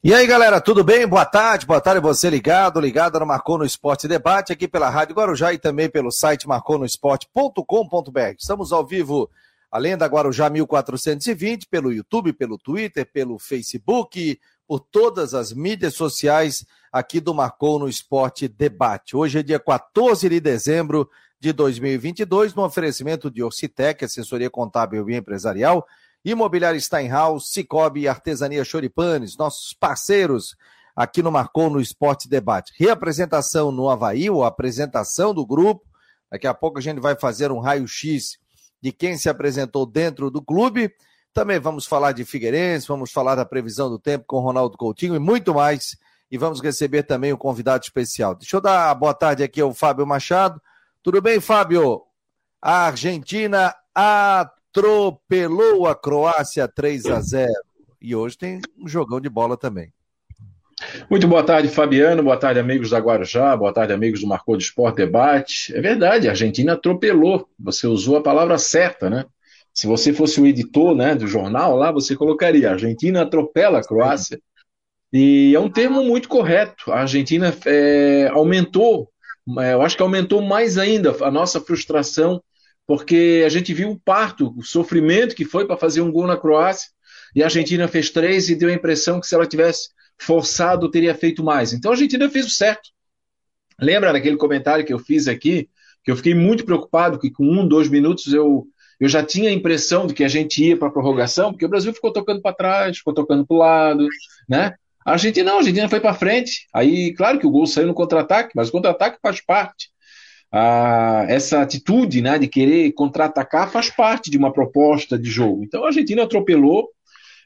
E aí, galera, tudo bem? Boa tarde, boa tarde você ligado, ligado no Marcou no Esporte Debate, aqui pela Rádio Guarujá e também pelo site marconosport.com.br. Estamos ao vivo, além da Guarujá 1420, pelo YouTube, pelo Twitter, pelo Facebook, por todas as mídias sociais aqui do Marcou no Esporte Debate. Hoje é dia 14 de dezembro de 2022, no oferecimento de Orcitec, assessoria contábil e empresarial, Imobiliário Steinhaus, Cicobi e Artesania Choripanes, nossos parceiros aqui no Marcou no Esporte Debate. Reapresentação no Havaí, ou apresentação do grupo. Daqui a pouco a gente vai fazer um raio-x de quem se apresentou dentro do clube. Também vamos falar de Figueirense, vamos falar da previsão do tempo com Ronaldo Coutinho e muito mais. E vamos receber também um convidado especial. Deixa eu dar boa tarde aqui ao Fábio Machado. Tudo bem, Fábio? A Argentina atropelou a Croácia 3 a 0 e hoje tem um jogão de bola também. Muito boa tarde, Fabiano. Boa tarde, amigos da Guarujá. Boa tarde, amigos do Marcou de Esporte Debate. É verdade, a Argentina atropelou. Você usou a palavra certa, né? Se você fosse o editor né, do jornal lá, você colocaria: Argentina atropela a Croácia. E é um termo muito correto. A Argentina é, aumentou, é, eu acho que aumentou mais ainda a nossa frustração porque a gente viu o parto, o sofrimento que foi para fazer um gol na Croácia, e a Argentina fez três e deu a impressão que se ela tivesse forçado, teria feito mais. Então a Argentina fez o certo. Lembra daquele comentário que eu fiz aqui, que eu fiquei muito preocupado, que com um, dois minutos eu, eu já tinha a impressão de que a gente ia para a prorrogação, porque o Brasil ficou tocando para trás, ficou tocando para o lado, né? A Argentina não, a Argentina foi para frente. Aí, claro que o gol saiu no contra-ataque, mas o contra-ataque faz parte ah, essa atitude né, de querer contra-atacar faz parte de uma proposta de jogo. Então a Argentina atropelou,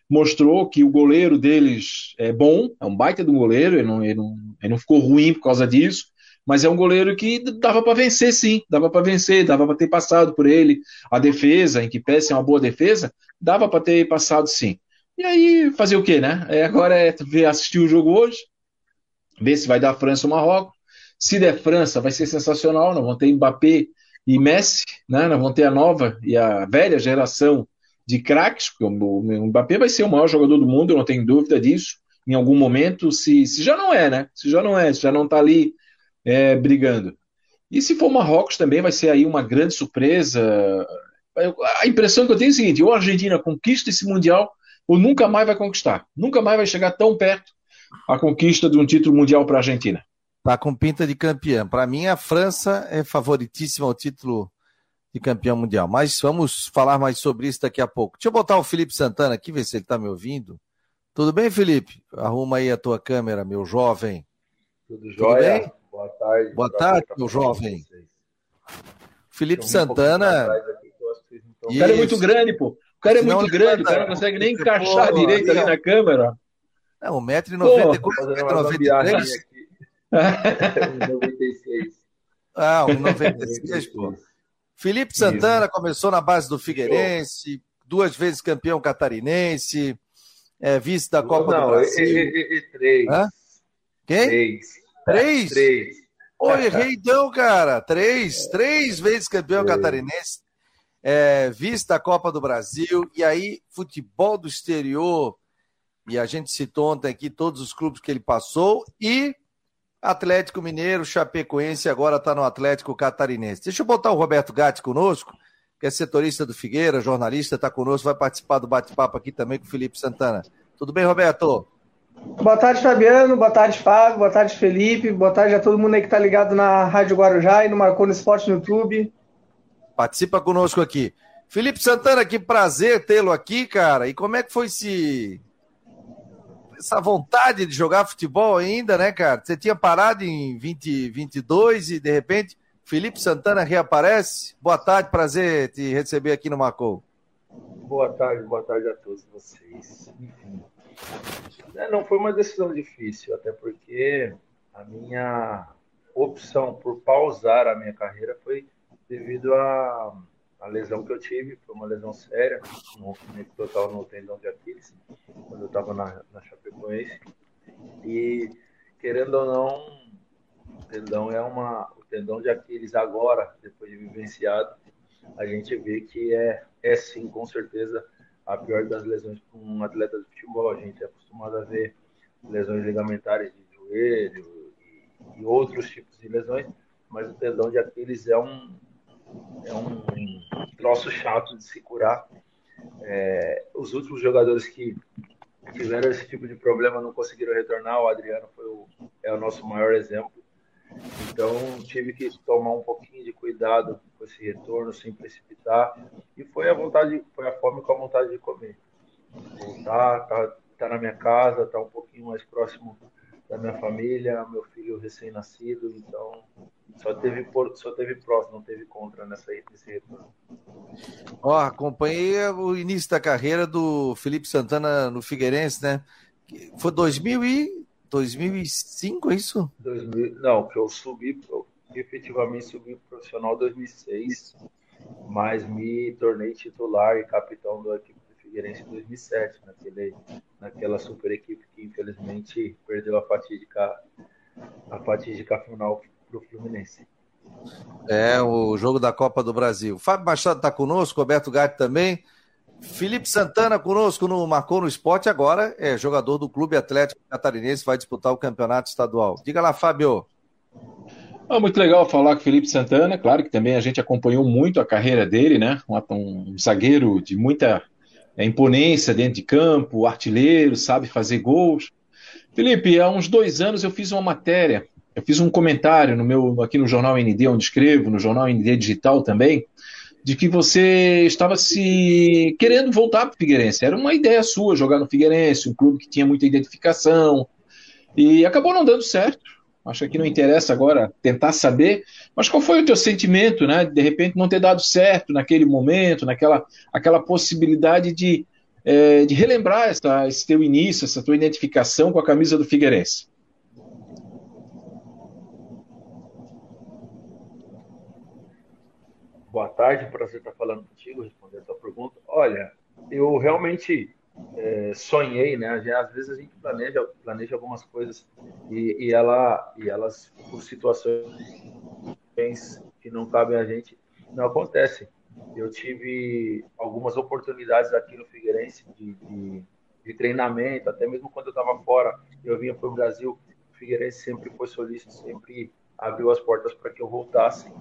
mostrou que o goleiro deles é bom, é um baita de um goleiro, ele não, ele não, ele não ficou ruim por causa disso, mas é um goleiro que dava para vencer sim, dava para vencer, dava para ter passado por ele. A defesa, em que peça é uma boa defesa, dava para ter passado sim. E aí fazer o quê, né? É, agora é ver, assistir o jogo hoje, ver se vai dar França ou Marrocos se der França, vai ser sensacional. Nós vamos ter Mbappé e Messi, né? Vamos ter a nova e a velha geração de craques, o Mbappé vai ser o maior jogador do mundo, eu não tenho dúvida disso. Em algum momento, se, se já não é, né? Se já não é, se já não está ali é, brigando. E se for Marrocos também vai ser aí uma grande surpresa. A impressão que eu tenho é o seguinte: ou a Argentina conquista esse Mundial, ou nunca mais vai conquistar. Nunca mais vai chegar tão perto a conquista de um título mundial para a Argentina. Tá com pinta de campeã. Para mim, a França é favoritíssima ao título de campeão mundial. Mas vamos falar mais sobre isso daqui a pouco. Deixa eu botar o Felipe Santana aqui, ver se ele está me ouvindo. Tudo bem, Felipe? Arruma aí a tua câmera, meu jovem. Tudo jóia? Tudo Boa tarde. Boa tarde, meu jovem. Felipe Santana. Um o cara é muito grande, pô. O cara é muito grande, o cara não consegue nem encaixar direito ali na câmera. Não, 1,90m. 96. Ah, 96, pô. Felipe Santana começou na base do Figueirense, duas vezes campeão catarinense, é, vice da Copa não, do Brasil. E, e, três. Hã? Quem? Três. Três? Três. Oi, errei então, cara. Três, três vezes campeão três. catarinense, é, vice da Copa do Brasil, e aí futebol do exterior, e a gente citou ontem aqui todos os clubes que ele passou, e Atlético Mineiro, Chapecoense, agora está no Atlético Catarinense. Deixa eu botar o Roberto Gatti conosco, que é setorista do Figueira, jornalista, está conosco, vai participar do bate-papo aqui também com o Felipe Santana. Tudo bem, Roberto? Boa tarde, Fabiano. Boa tarde, Fábio. Boa tarde, Felipe. Boa tarde a todo mundo aí que está ligado na Rádio Guarujá e no Marcou no Esporte no YouTube. Participa conosco aqui. Felipe Santana, que prazer tê-lo aqui, cara. E como é que foi se essa vontade de jogar futebol ainda, né, cara? Você tinha parado em 2022 e de repente Felipe Santana reaparece. Boa tarde, prazer te receber aqui no Macou. Boa tarde, boa tarde a todos vocês. Enfim, é, não foi uma decisão difícil, até porque a minha opção por pausar a minha carreira foi devido a a lesão que eu tive foi uma lesão séria, um rompimento total no tendão de Aquiles, quando eu estava na, na Chapecoense. E, querendo ou não, o tendão é uma. O tendão de Aquiles agora, depois de vivenciado, a gente vê que é, é sim, com certeza, a pior das lesões para um atleta de futebol. A gente é acostumado a ver lesões ligamentares de joelho e, e outros tipos de lesões, mas o tendão de Aquiles é um, é um troço chato de se curar. É, os últimos jogadores que tiveram esse tipo de problema não conseguiram retornar, o Adriano foi o, é o nosso maior exemplo. Então tive que tomar um pouquinho de cuidado com esse retorno, sem precipitar. E foi a vontade, foi a fome com a vontade de comer. Voltar, tá, tá na minha casa, tá um pouquinho mais próximo da minha família, meu filho recém-nascido, então só teve, só teve prós, não teve contra nessa, nesse retorno. Ó, acompanhei o início da carreira do Felipe Santana no Figueirense, né? Foi 2000 e 2005, é isso? 2000, não, que eu subi, eu efetivamente subi profissional em 2006, mas me tornei titular e capitão da equipe Figueirense em 2007, naquele, naquela super equipe que infelizmente perdeu a fatídica, a fatídica final para o Fluminense. É, o jogo da Copa do Brasil. Fábio Machado está conosco, Roberto Gatti também. Felipe Santana conosco no Marcou no Esporte, agora é jogador do Clube Atlético Catarinense, vai disputar o campeonato estadual. Diga lá, Fábio. Ah, muito legal falar com o Felipe Santana, claro que também a gente acompanhou muito a carreira dele, né? Um, um zagueiro de muita é, imponência dentro de campo, artilheiro, sabe fazer gols. Felipe, há uns dois anos eu fiz uma matéria eu fiz um comentário no meu aqui no jornal ND, onde escrevo, no jornal ND Digital também, de que você estava se querendo voltar para o Figueirense. Era uma ideia sua jogar no Figueirense, um clube que tinha muita identificação, e acabou não dando certo. Acho que não interessa agora tentar saber, mas qual foi o teu sentimento, né? De repente não ter dado certo naquele momento, naquela aquela possibilidade de, é, de relembrar essa, esse teu início, essa tua identificação com a camisa do Figueirense. Boa tarde, prazer estar falando contigo, responder a tua pergunta. Olha, eu realmente é, sonhei, né? Às vezes a gente planeja, planeja algumas coisas e, e, ela, e elas, por situações que não cabem a gente, não acontecem. Eu tive algumas oportunidades aqui no Figueirense de, de, de treinamento, até mesmo quando eu estava fora, eu vinha para o Brasil, o Figueirense sempre foi solícito, sempre abriu as portas para que eu voltasse.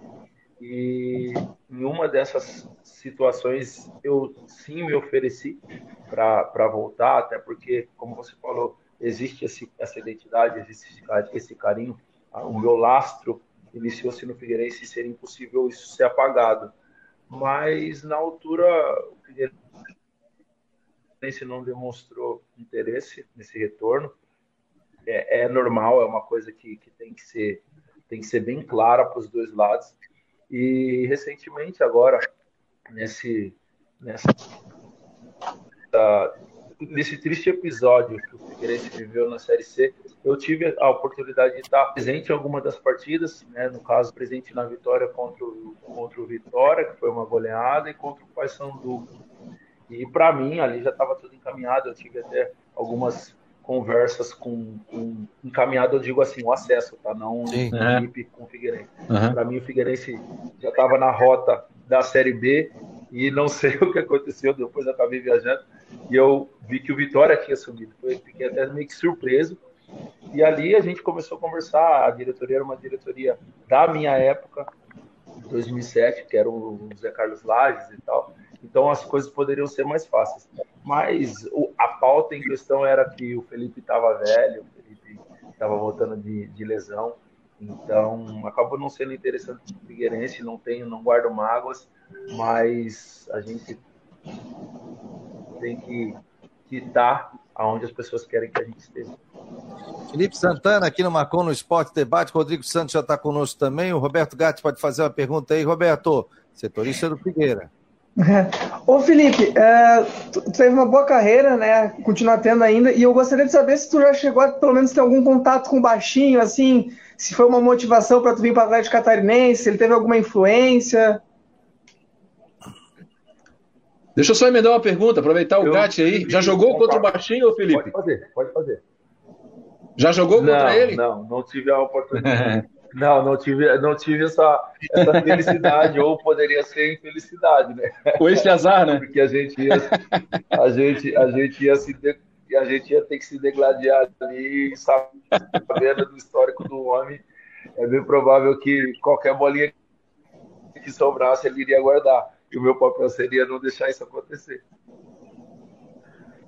E em uma dessas situações eu sim me ofereci para voltar, até porque, como você falou, existe esse, essa identidade, existe esse carinho. O meu lastro iniciou-se no Figueirense e seria impossível isso ser apagado. Mas na altura o Figueirense não demonstrou interesse nesse retorno. É, é normal, é uma coisa que, que tem que ser tem que ser bem clara para os dois lados. E recentemente, agora, nesse, nessa, nesse triste episódio que o Figueirense viveu na Série C, eu tive a oportunidade de estar presente em alguma das partidas, né? no caso, presente na vitória contra o, contra o Vitória, que foi uma goleada, e contra o Paysandu. E para mim, ali já estava tudo encaminhado, eu tive até algumas conversas com, com encaminhado, eu digo assim, o acesso, tá? Não Sim. equipe com o Figueirense. Uhum. Para mim, o Figueirense já estava na rota da Série B e não sei o que aconteceu, depois eu acabei viajando e eu vi que o Vitória tinha subido. Eu fiquei até meio que surpreso. E ali a gente começou a conversar, a diretoria era uma diretoria da minha época, 2007, que era o José Carlos Lages e tal. Então as coisas poderiam ser mais fáceis. Mas o, a pauta em questão era que o Felipe estava velho, o Felipe estava voltando de, de, lesão. Então acabou não sendo interessante para o Figueirense, não tenho, não guardo mágoas, mas a gente tem que estar aonde as pessoas querem que a gente esteja. Felipe Santana, aqui no Marcon no Esporte Debate. Rodrigo Santos já está conosco também. O Roberto Gatti pode fazer uma pergunta aí. Roberto, setorista do Figueira. Ô Felipe, é, tu teve uma boa carreira, né? Continua tendo ainda, e eu gostaria de saber se tu já chegou a pelo menos ter algum contato com o baixinho, assim, se foi uma motivação para tu vir para o Atlético Catarinense, se ele teve alguma influência. Deixa eu só emendar uma pergunta, aproveitar o Gatti aí. Já jogou contra o baixinho, Felipe? Pode fazer, pode fazer. Já jogou não, contra ele? Não, não tive a oportunidade. Não, não tive, não tive essa, essa felicidade, ou poderia ser infelicidade, né? Com esse azar, né? Porque a gente ia, a gente, a gente ia, se, e a gente ia ter que se degladiar ali, sabendo do histórico do homem. É bem provável que qualquer bolinha que sobrasse ele iria guardar. E o meu papel seria não deixar isso acontecer.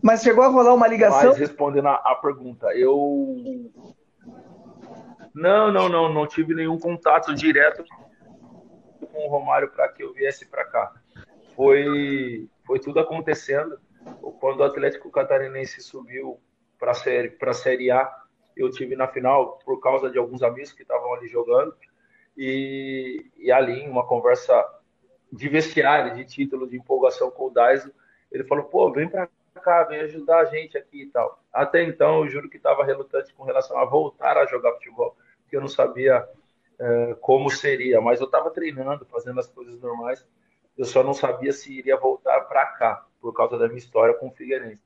Mas chegou a rolar uma ligação? Mas respondendo a, a pergunta, eu. Não, não, não, não tive nenhum contato direto com o Romário para que eu viesse para cá. Foi, foi tudo acontecendo. Quando o Atlético Catarinense subiu para a série, a série A, eu tive na final por causa de alguns amigos que estavam ali jogando. E, e ali, uma conversa de vestiário, de título, de empolgação com o Daiso, ele falou: pô, vem para cá, vem ajudar a gente aqui e tal. Até então, eu juro que estava relutante com relação a voltar a jogar futebol, porque eu não sabia é, como seria, mas eu estava treinando, fazendo as coisas normais. Eu só não sabia se iria voltar para cá, por causa da minha história com o Figueirense.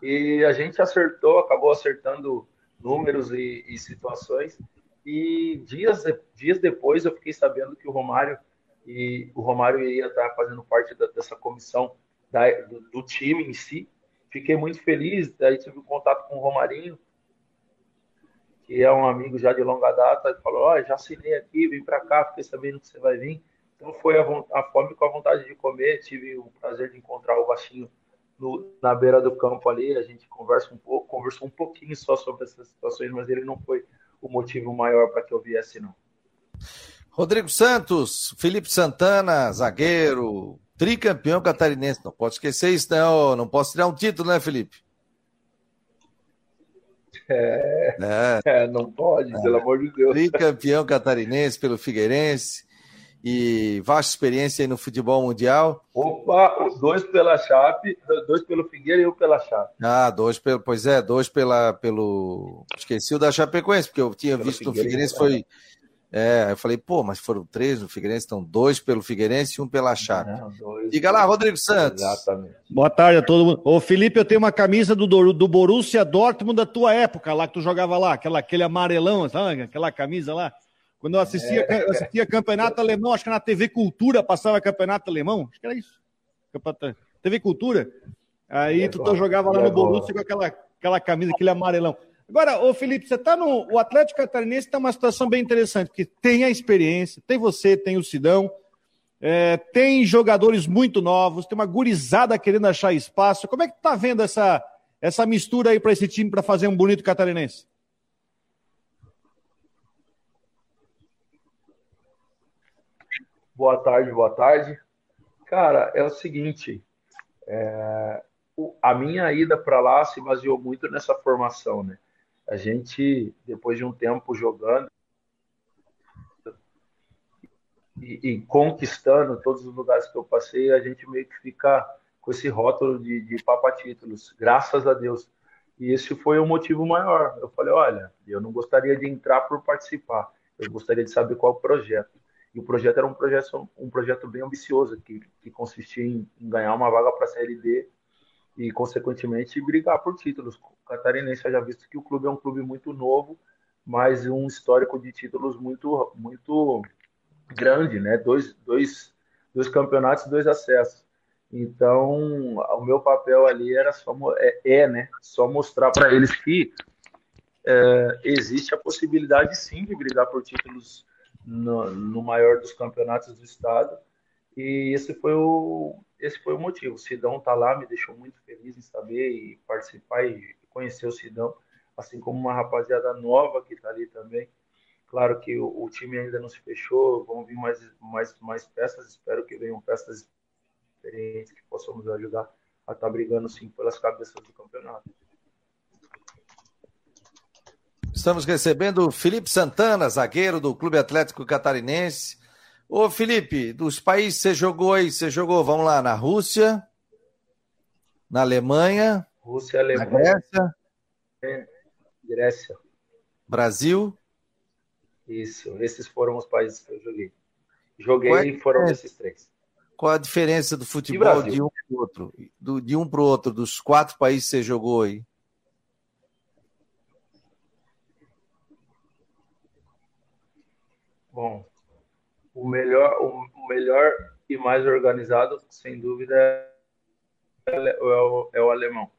E a gente acertou, acabou acertando números e, e situações. E dias, dias depois eu fiquei sabendo que o Romário e o Romário iria estar fazendo parte da, dessa comissão da, do, do, time em si. Fiquei muito feliz, daí tive um contato com o Romarinho, que é um amigo já de longa data, falou, ó, oh, já assinei aqui, vim para cá, fiquei sabendo que você vai vir. Então foi a, a, fome com a vontade de comer, tive o prazer de encontrar o Baixinho no, na beira do campo ali, a gente conversa um pouco, conversou um pouquinho só sobre essas situações, mas ele não foi o motivo maior para que eu viesse, não. Rodrigo Santos, Felipe Santana, zagueiro, tricampeão catarinense. Não pode esquecer isso, não. Não posso tirar um título, né, Felipe? É, é. é não pode, é. pelo amor de Deus. Tricampeão catarinense pelo Figueirense e vasta experiência aí no futebol mundial. Opa, dois pela Chape, dois pelo Figueira e um pela Chape. Ah, dois pelo, pois é, dois pela, pelo, esqueci o da Chapecoense, porque eu tinha visto no Figueirense foi, é, eu falei, pô, mas foram três no Figueirense, então dois pelo Figueirense e um pela dois, Diga lá, Rodrigo Santos. Exatamente. Boa tarde a todo mundo. Ô, Felipe, eu tenho uma camisa do, do Borussia Dortmund da tua época, lá que tu jogava lá, aquela, aquele amarelão, sabe? aquela camisa lá. Quando eu assistia, é. eu assistia campeonato alemão, acho que na TV Cultura passava campeonato alemão, acho que era isso. TV Cultura. Aí é tu, tu jogava lá no Borussia com aquela, aquela camisa, aquele amarelão. Agora, ô Felipe, você tá no. O Atlético Catarinense está numa situação bem interessante, porque tem a experiência, tem você, tem o Sidão, é, tem jogadores muito novos, tem uma gurizada querendo achar espaço. Como é que tá vendo essa, essa mistura aí para esse time para fazer um bonito catarinense? Boa tarde, boa tarde. Cara, é o seguinte, é, a minha ida para lá se baseou muito nessa formação, né? A gente, depois de um tempo jogando e, e, conquistando todos os lugares que eu passei, a gente meio que fica com esse rótulo de, de papa títulos, graças a Deus. E esse foi o motivo maior. Eu falei, olha, eu não gostaria de entrar por participar, eu gostaria de saber qual o projeto. E o projeto era um projeto, um projeto bem ambicioso, que, que consistia em, em ganhar uma vaga para a Série D e, consequentemente, brigar por títulos. Catarinense já visto que o clube é um clube muito novo, mas um histórico de títulos muito, muito grande, né? Dois, dois, dois campeonatos, dois acessos. Então, o meu papel ali era só é, é né? Só mostrar para eles que é, existe a possibilidade sim de brigar por títulos no, no, maior dos campeonatos do estado. E esse foi o, esse foi o motivo. O Sidão está lá, me deixou muito feliz em saber e participar e conhecer o Sidão, assim como uma rapaziada nova que está ali também. Claro que o, o, time ainda não se fechou, vão vir mais, mais, mais peças, espero que venham peças experientes que possamos ajudar a estar tá brigando sim pelas cabeças do campeonato. Estamos recebendo o Felipe Santana, zagueiro do Clube Atlético Catarinense. Ô, Felipe, dos países você jogou aí, você jogou, vamos lá, na Rússia, na Alemanha, Rússia, Alemanha, na Grécia, é, Grécia, Brasil. Isso, esses foram os países que eu joguei. Joguei é, e foram esses três. Qual a diferença do futebol de um para o outro? Do, de um para o outro, dos quatro países que você jogou aí? Bom, o melhor, o melhor e mais organizado, sem dúvida, é o, é o alemão.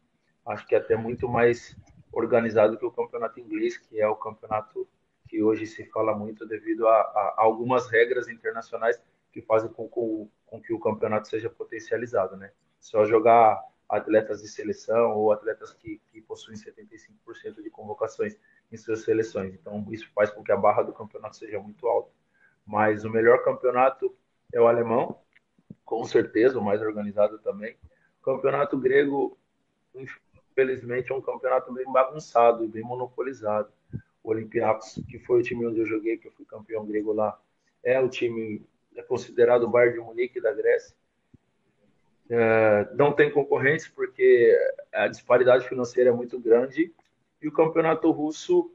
Acho que é até muito mais organizado que o campeonato inglês, que é o campeonato que hoje se fala muito devido a, a algumas regras internacionais que fazem com, com, com, que o campeonato seja potencializado, né? Só jogar atletas de seleção ou atletas que, que possuem 75% de convocações em suas seleções. Então, isso faz com que a barra do campeonato seja muito alta. Mas o melhor campeonato é o alemão, com certeza, o mais organizado também. O campeonato grego, infelizmente, é um campeonato bem bagunçado e bem monopolizado. O Olympiacos, que foi o time onde eu joguei, que eu fui campeão grego lá, é o time é considerado o Bayern de Munique da Grécia. É, não tem concorrentes porque a disparidade financeira é muito grande e o campeonato russo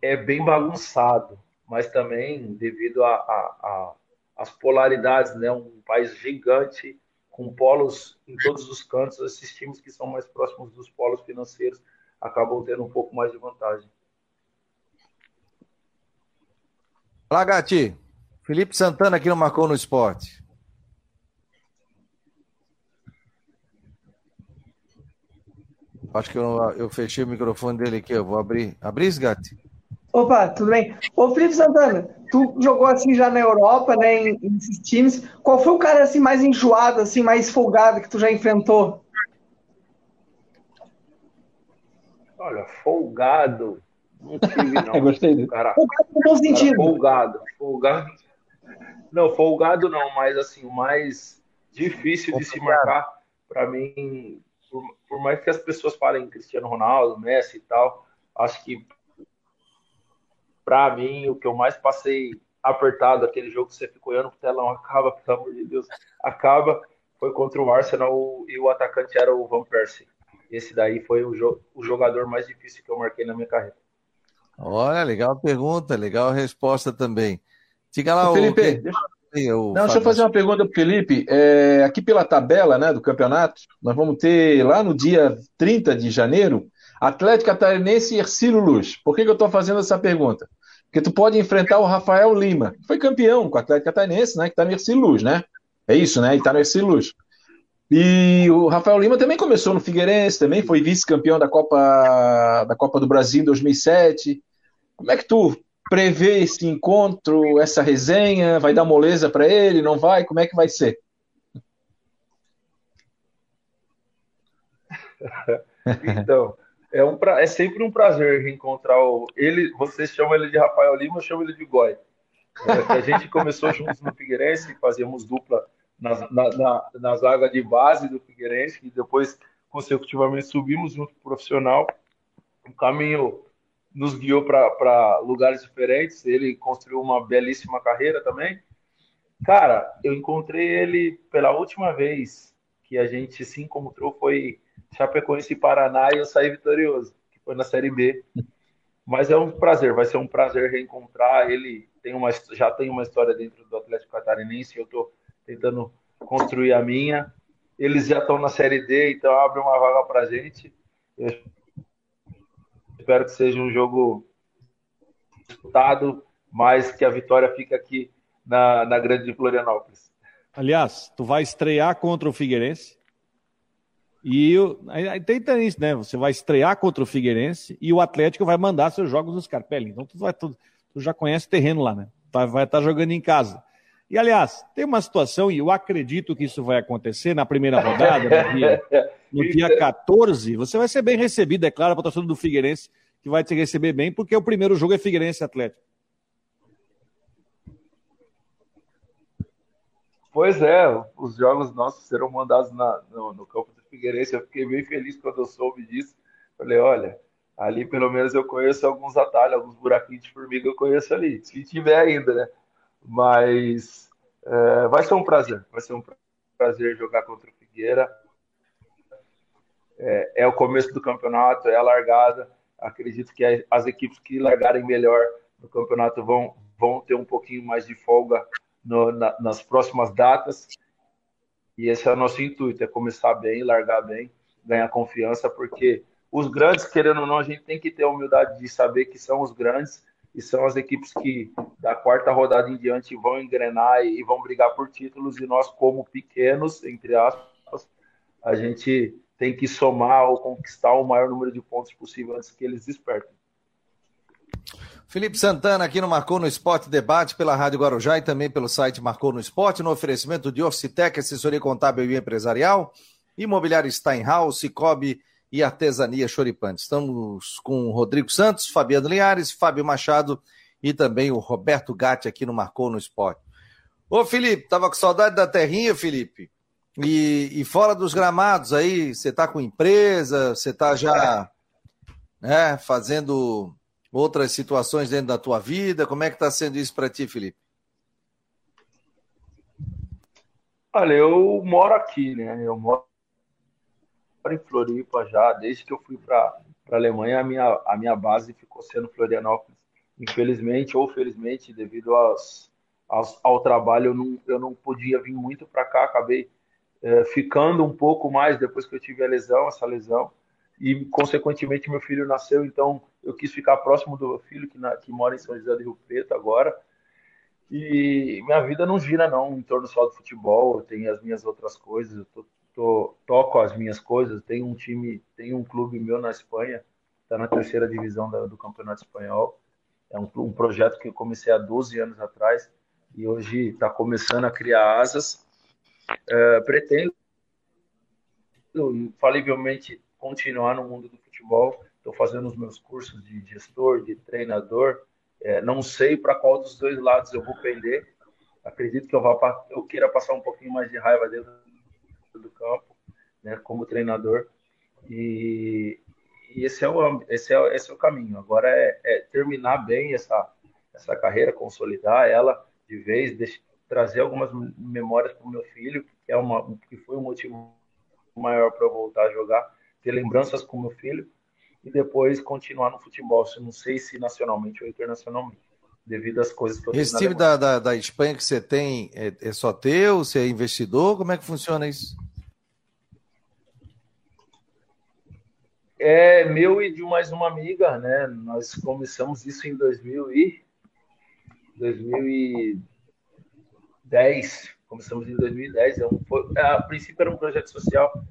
é bem bagunçado, mas também devido às polaridades, né? Um país gigante com polos em todos os cantos, esses times que são mais próximos dos polos financeiros acabam tendo um pouco mais de vantagem. Olá, Gati. Felipe Santana aqui no Marcou no Esporte. Acho que eu, eu fechei o microfone dele aqui, eu vou abrir. Abrir, Gati? Opa, tudo bem? Ô, Felipe Santana, tu jogou assim já na Europa, né, em, nesses times. Qual foi o cara assim mais enjoado, assim, mais folgado que tu já enfrentou? Olha, folgado. Não tive, não. Gostei dele. Cara, folgado no bom sentido. folgado. Folgado. Não, folgado não, mas assim, o mais difícil de se marcar, para mim, por, por, mais que as pessoas falem Cristiano Ronaldo, Messi e tal, acho que para mim, o que eu mais passei apertado, aquele jogo que você ficou olhando pro telão, acaba, pelo amor de Deus, acaba, foi contra o Arsenal e o atacante era o Van Persie. Esse daí foi o, jo o jogador mais difícil que eu marquei na minha carreira. Olha, legal pergunta, legal resposta também. Diga lá, Felipe, o... deixa... Eu Não, deixa eu fazer uma pergunta para o Felipe. É, aqui pela tabela né, do campeonato, nós vamos ter lá no dia 30 de janeiro Atlético Catarinense e Ercílio Luz. Por que, que eu estou fazendo essa pergunta? Porque tu pode enfrentar o Rafael Lima, que foi campeão com o Atlético Catarinense, né? Que está no Ercílio Luz, né? É isso, né? E está no Ercílio Luz. E o Rafael Lima também começou no Figueirense, também foi vice-campeão da Copa da Copa do Brasil em 2007. Como é que tu prevê esse encontro, essa resenha? Vai dar moleza para ele? Não vai? Como é que vai ser? então, é, um pra... é sempre um prazer reencontrar o... ele. Vocês chamam ele de Rafael Lima, eu chamo ele de Goi. É, a gente começou juntos no Figueirense, fazíamos dupla na, na, na, na zaga de base do Figueirense, e depois consecutivamente subimos junto pro profissional. O caminho nos guiou para lugares diferentes. Ele construiu uma belíssima carreira também. Cara, eu encontrei ele pela última vez que a gente se encontrou foi Chapecoense e Paraná e eu saí vitorioso, que foi na Série B. Mas é um prazer, vai ser um prazer reencontrar ele. Tem uma, já tem uma história dentro do Atlético Catarinense, eu estou tentando construir a minha. Eles já estão na Série D, então abre uma vaga para gente. Eu espero que seja um jogo disputado, mas que a vitória fique aqui na, na Grande Florianópolis. Aliás, tu vai estrear contra o Figueirense. E aí tem, tem isso, né? Você vai estrear contra o Figueirense e o Atlético vai mandar seus jogos no Scarpelli. Então tu, vai, tu, tu já conhece o terreno lá, né? Tá, vai estar tá jogando em casa. E aliás, tem uma situação, e eu acredito que isso vai acontecer na primeira rodada, no dia, no dia 14. Você vai ser bem recebido, é claro, para o torcedor do Figueirense, que vai te receber bem, porque o primeiro jogo é Figueirense Atlético. Pois é, os jogos nossos serão mandados na, no, no, campo Figueirense. Eu fiquei bem feliz quando eu soube disso. Falei, olha, ali pelo menos eu conheço alguns atalhos, alguns buraquinhos de formiga eu conheço ali, se tiver ainda, né? Mas é, vai ser um prazer, vai ser um prazer jogar contra o Figueira. É, é o começo do campeonato, é a largada. Acredito que as equipes que largarem melhor no campeonato vão, vão ter um pouquinho mais de folga no, na, nas próximas datas. E esse é o nosso intuito, é começar bem, largar bem, ganhar confiança, porque os grandes, querendo ou não, a gente tem que ter a humildade de saber que são os grandes e são as equipes que da quarta rodada em diante vão engrenar e vão brigar por títulos e nós como pequenos, entre aspas, a gente tem que somar ou conquistar o maior número de pontos possível antes que eles despertem. Felipe Santana aqui no Marcou no Esporte Debate pela Rádio Guarujá e também pelo site Marcou no Esporte, no oferecimento de Orcitec, assessoria contábil e empresarial, Imobiliário Steinhaus, Cicobi e Artesania Choripante. Estamos com o Rodrigo Santos, Fabiano Linhares, Fábio Machado e também o Roberto Gatti aqui no Marcou no Esporte. Ô Felipe, tava com saudade da terrinha, Felipe? E, e fora dos gramados aí, você tá com empresa, você tá já né, fazendo outras situações dentro da tua vida? Como é que tá sendo isso para ti, Felipe? Olha, eu moro aqui, né? Eu moro em Floripa já, desde que eu fui para a Alemanha, a minha, a minha base ficou sendo Florianópolis. Infelizmente ou felizmente, devido aos, aos, ao trabalho, eu não, eu não podia vir muito para cá, acabei é, ficando um pouco mais depois que eu tive a lesão, essa lesão, e consequentemente meu filho nasceu, então eu quis ficar próximo do meu filho, que, na, que mora em São José do Rio Preto agora, e minha vida não gira não em torno só do futebol, eu tenho as minhas outras coisas, eu tô tô, toco as minhas coisas. Tem um time, tem um clube meu na Espanha, está na terceira divisão da, do Campeonato Espanhol. É um, um, projeto que eu comecei há 12 anos atrás e hoje está começando a criar asas. É, pretendo, infalivelmente, continuar no mundo do futebol. Estou fazendo os meus cursos de gestor, de treinador. É, não sei para qual dos dois lados eu vou pender. Acredito que eu, vá, eu queira passar um pouquinho mais de raiva dentro do campo, né, como treinador. E, e esse, é o, esse, é, esse é o caminho. Agora é, é terminar bem essa, essa carreira, consolidar ela de vez, deixar, trazer algumas memórias para o meu filho, que, é uma, que foi um motivo maior para eu voltar a jogar, ter lembranças com meu filho e depois continuar no futebol. Não sei se nacionalmente ou internacionalmente devido às coisas que eu Esse time da, da, da, Espanha que você tem é, é, só teu? Você é investidor? Como é que funciona isso? É meu e de mais uma amiga, né? Nós começamos isso em 2000 e 2010. Começamos em 2010. É um, a princípio era um projeto social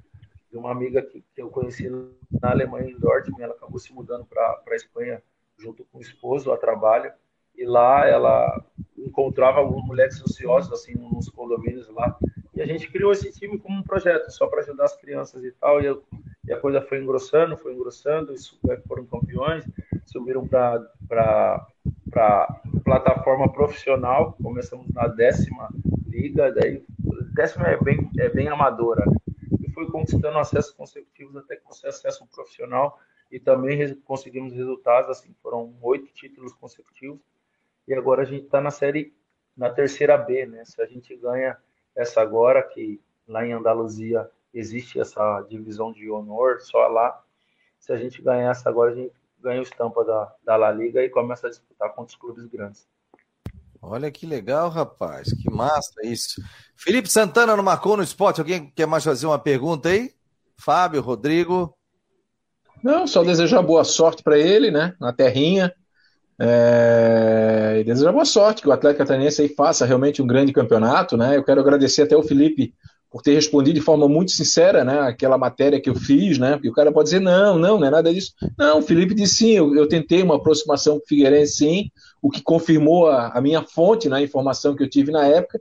uma amiga que, que eu conheci na Alemanha, em Dortmund. Ela acabou se mudando para a Espanha junto com o esposo a trabalho e lá ela encontrava algumas mulheres ociosas assim nos condomínios lá e a gente criou esse time como um projeto só para ajudar as crianças e tal e, eu, e, a coisa foi engrossando foi engrossando e foram campeões subiram para plataforma profissional começamos na décima liga daí décima é bem é bem amadora e foi conquistando acessos consecutivos até você acesso profissional e também conseguimos resultados assim foram oito títulos consecutivos e agora a gente está na série, na terceira B, né? Se a gente ganha essa agora, que lá em Andaluzia existe essa divisão de honor, só lá, se a gente ganhar essa agora, a gente ganha o estampa da, da La Liga e começa a disputar contra os clubes grandes. Olha que legal, rapaz. Que massa isso. Felipe Santana não marcou no esporte. Alguém quer mais fazer uma pergunta aí? Fábio, Rodrigo? Não, só desejar boa sorte para ele, né? Na terrinha. É, e desejar boa sorte, que o Atlético Catarinense aí faça realmente um grande campeonato, né? Eu quero agradecer até o Felipe por ter respondido de forma muito sincera, né? Aquela matéria que eu fiz, né? Porque o cara pode dizer, não, não, não é nada disso. Não, o Felipe disse sim, eu, eu tentei uma aproximação com o Figueirense, sim, o que confirmou a, a minha fonte, na né? informação que eu tive na época.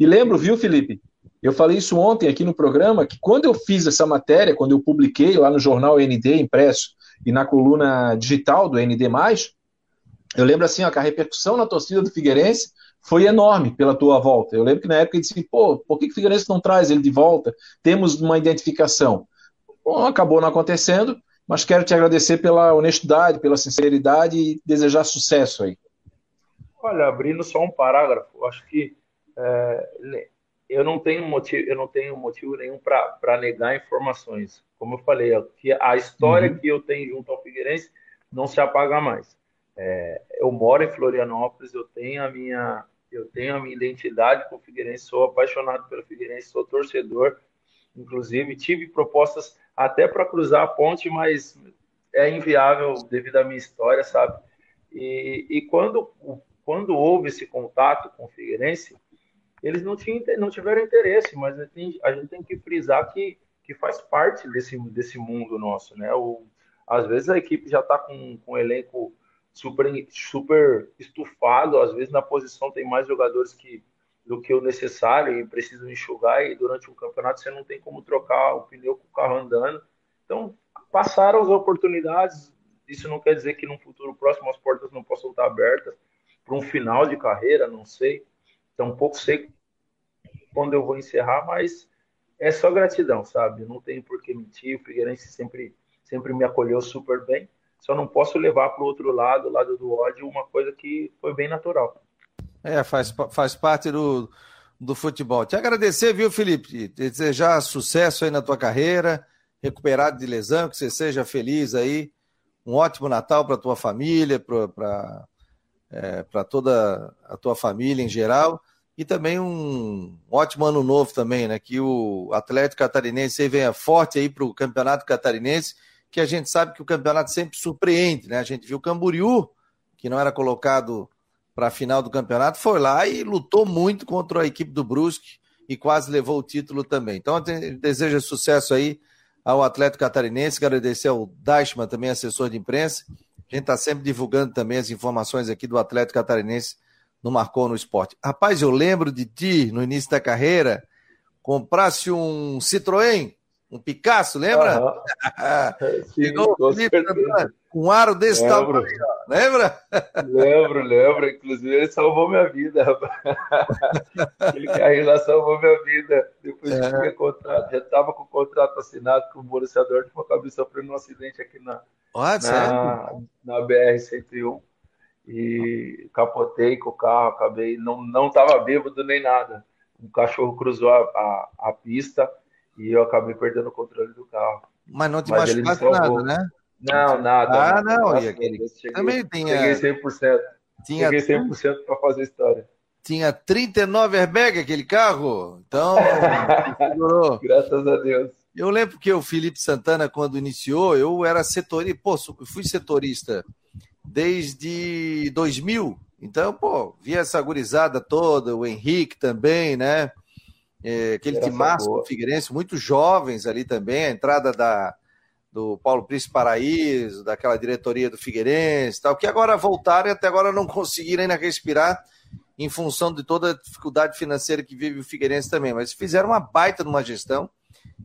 E lembro, viu, Felipe? Eu falei isso ontem aqui no programa, que quando eu fiz essa matéria, quando eu publiquei lá no jornal ND impresso e na coluna digital do ND+, eu lembro assim, ó, que a repercussão na torcida do Figueirense foi enorme pela tua volta. Eu lembro que na época ele disse, pô, por que o Figueirense não traz ele de volta? Temos uma identificação. Bom, acabou não acontecendo, mas quero te agradecer pela honestidade, pela sinceridade e desejar sucesso aí. Olha, abrindo só um parágrafo, acho que é, eu não tenho motivo, eu não tenho motivo nenhum para negar informações. Como eu falei, que a história uhum. que eu tenho junto ao Figueirense não se apaga mais. É, eu moro em Florianópolis, eu tenho a minha, eu tenho a minha identidade com o Figueirense, sou apaixonado pelo Figueirense, sou torcedor. Inclusive, tive propostas até para cruzar a ponte, mas é inviável devido à minha história, sabe? E, e quando, quando houve esse contato com o Figueirense, eles não, tinham, não tiveram interesse, mas a gente, a gente tem que frisar que, que faz parte desse, desse mundo nosso, né? O, às vezes a equipe já está com, com um elenco super, super estufado, às vezes na posição tem mais jogadores que, do que o necessário e precisam enxugar, e durante o campeonato você não tem como trocar o pneu com o carro andando. Então, passaram as oportunidades, isso não quer dizer que no futuro próximo as portas não possam estar abertas para um final de carreira, não sei. Então, um pouco sei quando eu vou encerrar, mas é só gratidão, sabe? Não tenho por que mentir, o Figueirense sempre, sempre me acolheu super bem só não posso levar para o outro lado, o lado do ódio, uma coisa que foi bem natural. É, faz, faz parte do, do futebol. Te agradecer, viu, Felipe? Desejar sucesso aí na tua carreira, recuperado de lesão, que você seja feliz aí. Um ótimo Natal para tua família, para é, toda a tua família em geral. E também um ótimo ano novo também, né? Que o Atlético Catarinense venha forte aí para o Campeonato Catarinense que a gente sabe que o campeonato sempre surpreende, né? A gente viu o Camboriú, que não era colocado para a final do campeonato, foi lá e lutou muito contra a equipe do Brusque e quase levou o título também. Então, desejo sucesso aí ao Atlético Catarinense, agradecer ao Dashman, também assessor de imprensa. A gente está sempre divulgando também as informações aqui do Atlético Catarinense no Marcou no Esporte. Rapaz, eu lembro de ti, no início da carreira, comprasse um Citroën um Picasso, lembra? Uhum. Chegou o Felipe um aro desse lembro. tamanho, lembra? Lembro, lembro. Inclusive, ele salvou minha vida, Aquele carrinho lá salvou minha vida. Depois é. que contrato, já estava com o contrato assinado com o Borussia Dortmund, acabei sofrendo um acidente aqui na, na, na BR-101 e capotei com o carro, acabei, não, não tava bêbado nem nada. Um cachorro cruzou a, a, a pista, e eu acabei perdendo o controle do carro. Mas não te Mas machucasse nada, né? Não, nada. Ah, não. E aquele... cheguei, Também tinha... cheguei 100%. Tinha... Cheguei 100% para fazer história. Tinha 39 airbag aquele carro. Então, Graças a Deus. Eu lembro que o Felipe Santana, quando iniciou, eu era setorista. Pô, fui setorista desde 2000. Então, pô, vi essa gurizada toda, o Henrique também, né? é, aquele timaço do Figueirense, muito jovens ali também, a entrada da, do Paulo Príncipe Paraíso, daquela diretoria do Figueirense, tal, que agora voltaram e até agora não conseguiram ainda respirar em função de toda a dificuldade financeira que vive o Figueirense também, mas fizeram uma baita numa gestão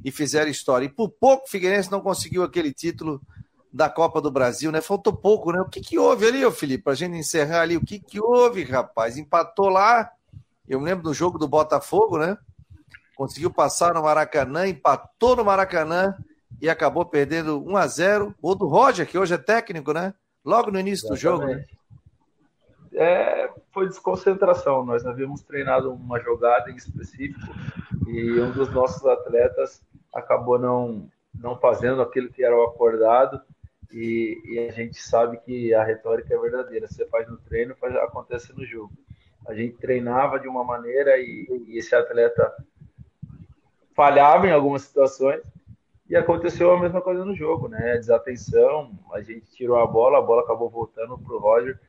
e fizeram história. E por pouco o Figueirense não conseguiu aquele título da Copa do Brasil, né? Faltou pouco, né? O que que houve ali, ô Felipe, pra gente encerrar ali, o que que houve, rapaz? Empatou lá, eu me lembro do jogo do Botafogo, né? conseguiu passar no Maracanã, empatou no Maracanã e acabou perdendo 1 a 0 O do Roger, que hoje é técnico, né? Logo no início Exatamente. do jogo. Né? É, foi desconcentração. Nós havíamos treinado uma jogada em específico e um dos nossos atletas acabou não, não fazendo aquilo que era o acordado. E, e, a gente sabe que a retórica é verdadeira. Você faz no treino, faz, acontece no jogo. A gente treinava de uma maneira e, e esse atleta falhava em algumas situações e aconteceu a mesma coisa no jogo, né? Desatenção, a gente tirou a bola, a bola acabou voltando para o Roger,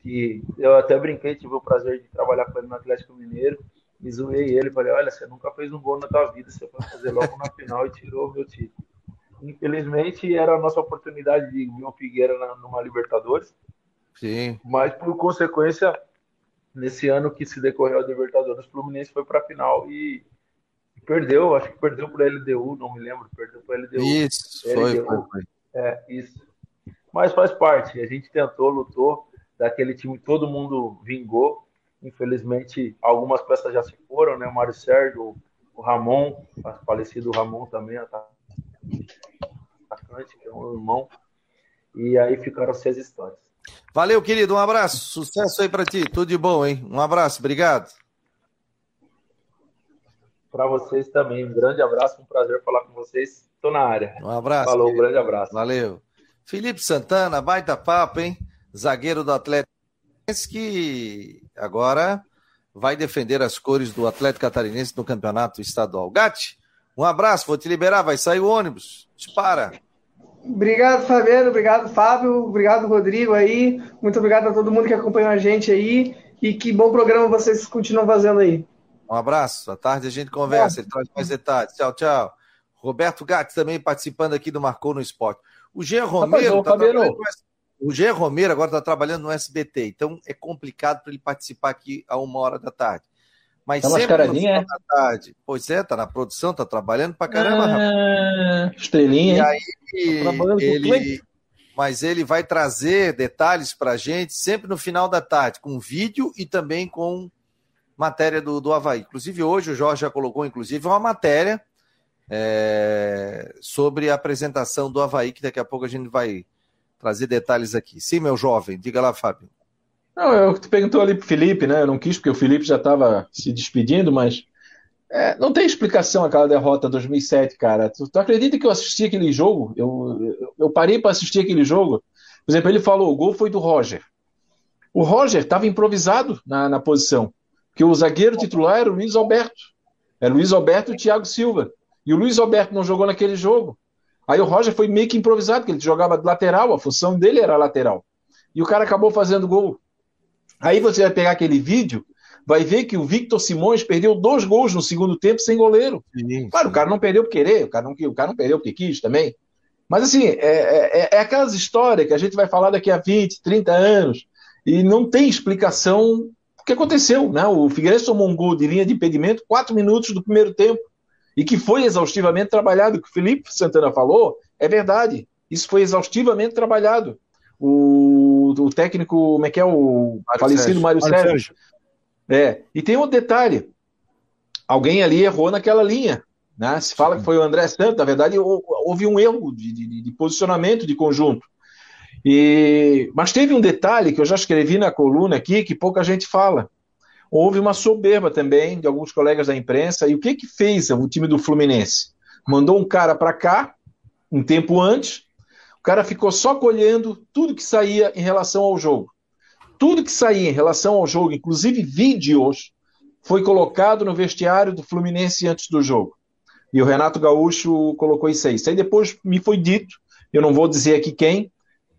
que eu até brinquei, tive o prazer de trabalhar com ele no Atlético Mineiro, e zoei ele, falei, olha, você nunca fez um gol na tua vida, você foi fazer logo na final e tirou o meu título. Infelizmente, era a nossa oportunidade de ver o Figueira na, numa Libertadores. Sim. Mas, por consequência, nesse ano que se decorreu a Libertadores, o Fluminense foi para a final e Perdeu, acho que perdeu para LDU, não me lembro, perdeu para LDU. Isso, foi, foi, foi. É, isso. Mas faz parte, a gente tentou, lutou, daquele time todo mundo vingou. Infelizmente, algumas peças já se foram, né? O Mário Sérgio, o Ramon, o falecido Ramon também, atacante, que é um irmão. E aí ficaram seis histórias. Valeu, querido, um abraço, sucesso aí para ti, tudo de bom, hein? Um abraço, obrigado para vocês também. Um grande abraço, um prazer falar com vocês. Estou na área. Um abraço. Falou, um grande abraço. Valeu. Felipe Santana, baita papo, hein? Zagueiro do Atlético que agora vai defender as cores do Atlético Catarinense no campeonato estadual. Gatti, um abraço, vou te liberar, vai sair o ônibus. Dispara. Obrigado, Fabiano. Obrigado, Fábio. Obrigado, Rodrigo aí. Muito obrigado a todo mundo que acompanhou a gente aí. E que bom programa vocês continuam fazendo aí. Um abraço. À tarde a gente conversa. Ele traz mais detalhes. Tchau, tchau. Roberto Gatti também participando aqui do Marcou no Esporte. O Jean Romero. Tá o Jean Romero agora está trabalhando no SBT, então é complicado para ele participar aqui a uma hora da tarde. Mas tá sempre no final é? da tarde. Pois é, tá na produção, tá trabalhando pra caramba, ah, rapaz. Estrelinha. E aí, tá ele, mas ele vai trazer detalhes pra gente sempre no final da tarde, com vídeo e também com matéria do, do Havaí. Inclusive, hoje o Jorge já colocou, inclusive, uma matéria é, sobre a apresentação do Havaí, que daqui a pouco a gente vai trazer detalhes aqui. Sim, meu jovem, diga lá, Fábio. Não, eu te perguntou ali pro Felipe, né? Eu não quis porque o Felipe já estava se despedindo, mas é, não tem explicação aquela derrota 2007, cara. Tu, tu, acredita que eu assisti aquele jogo? Eu, eu, eu parei para assistir aquele jogo. Por exemplo, ele falou: o gol foi do Roger. O Roger estava improvisado na, na posição, porque o zagueiro titular era o Luiz Alberto. Era o Luiz Alberto e o Thiago Silva. E o Luiz Alberto não jogou naquele jogo. Aí o Roger foi meio que improvisado, porque ele jogava de lateral, a função dele era lateral. E o cara acabou fazendo gol. Aí você vai pegar aquele vídeo, vai ver que o Victor Simões perdeu dois gols no segundo tempo sem goleiro. Sim, claro, o cara não perdeu por querer, o cara não, o cara não perdeu porque quis também. Mas assim, é, é, é aquelas histórias que a gente vai falar daqui a 20, 30 anos, e não tem explicação que aconteceu. Né? O Figueirense tomou um gol de linha de impedimento, quatro minutos do primeiro tempo e que foi exaustivamente trabalhado. O que o Felipe Santana falou é verdade. Isso foi exaustivamente trabalhado. O, o técnico, como é que é o Mário falecido Sérgio. Mário, Mário Sérgio. Sérgio. É. E tem outro detalhe. Alguém ali errou naquela linha. Né? Se fala Sim. que foi o André Santos, na verdade houve um erro de, de, de posicionamento de conjunto. E, mas teve um detalhe que eu já escrevi na coluna aqui que pouca gente fala. Houve uma soberba também de alguns colegas da imprensa. E o que que fez o time do Fluminense? Mandou um cara para cá, um tempo antes. O cara ficou só colhendo tudo que saía em relação ao jogo. Tudo que saía em relação ao jogo, inclusive vídeos, foi colocado no vestiário do Fluminense antes do jogo. E o Renato Gaúcho colocou isso aí. Isso aí depois me foi dito, eu não vou dizer aqui quem,